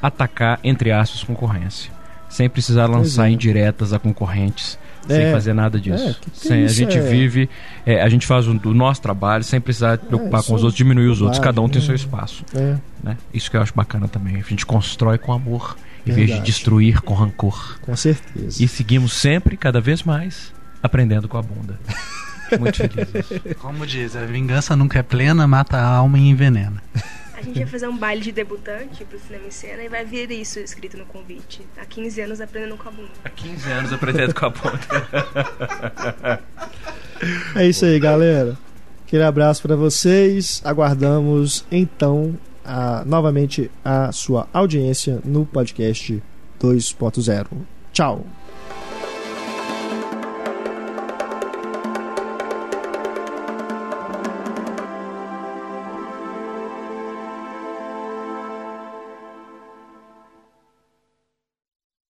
atacar entre aspas concorrência, sem precisar lançar é. indiretas a concorrentes sem é. fazer nada disso. É, que que sem, a gente é... vive, é, a gente faz o, o, nosso trabalho sem precisar preocupar com os outros, diminuir os outros. Cada um tem seu espaço. É. Né? Isso que eu acho bacana também. A gente constrói com amor em Verdade. vez de destruir com rancor. Com certeza. E seguimos sempre, cada vez mais, aprendendo com a bunda. (laughs) Muito feliz. Como diz, a vingança nunca é plena, mata a alma e envenena gente vai fazer um baile de debutante pro cinema em cena e vai vir isso escrito no convite. Há 15 anos aprendendo com a bunda. Há 15 anos aprendendo com a bunda. (laughs) é isso aí, galera. Aquele abraço para vocês. Aguardamos então a, novamente a sua audiência no podcast 2.0. Tchau.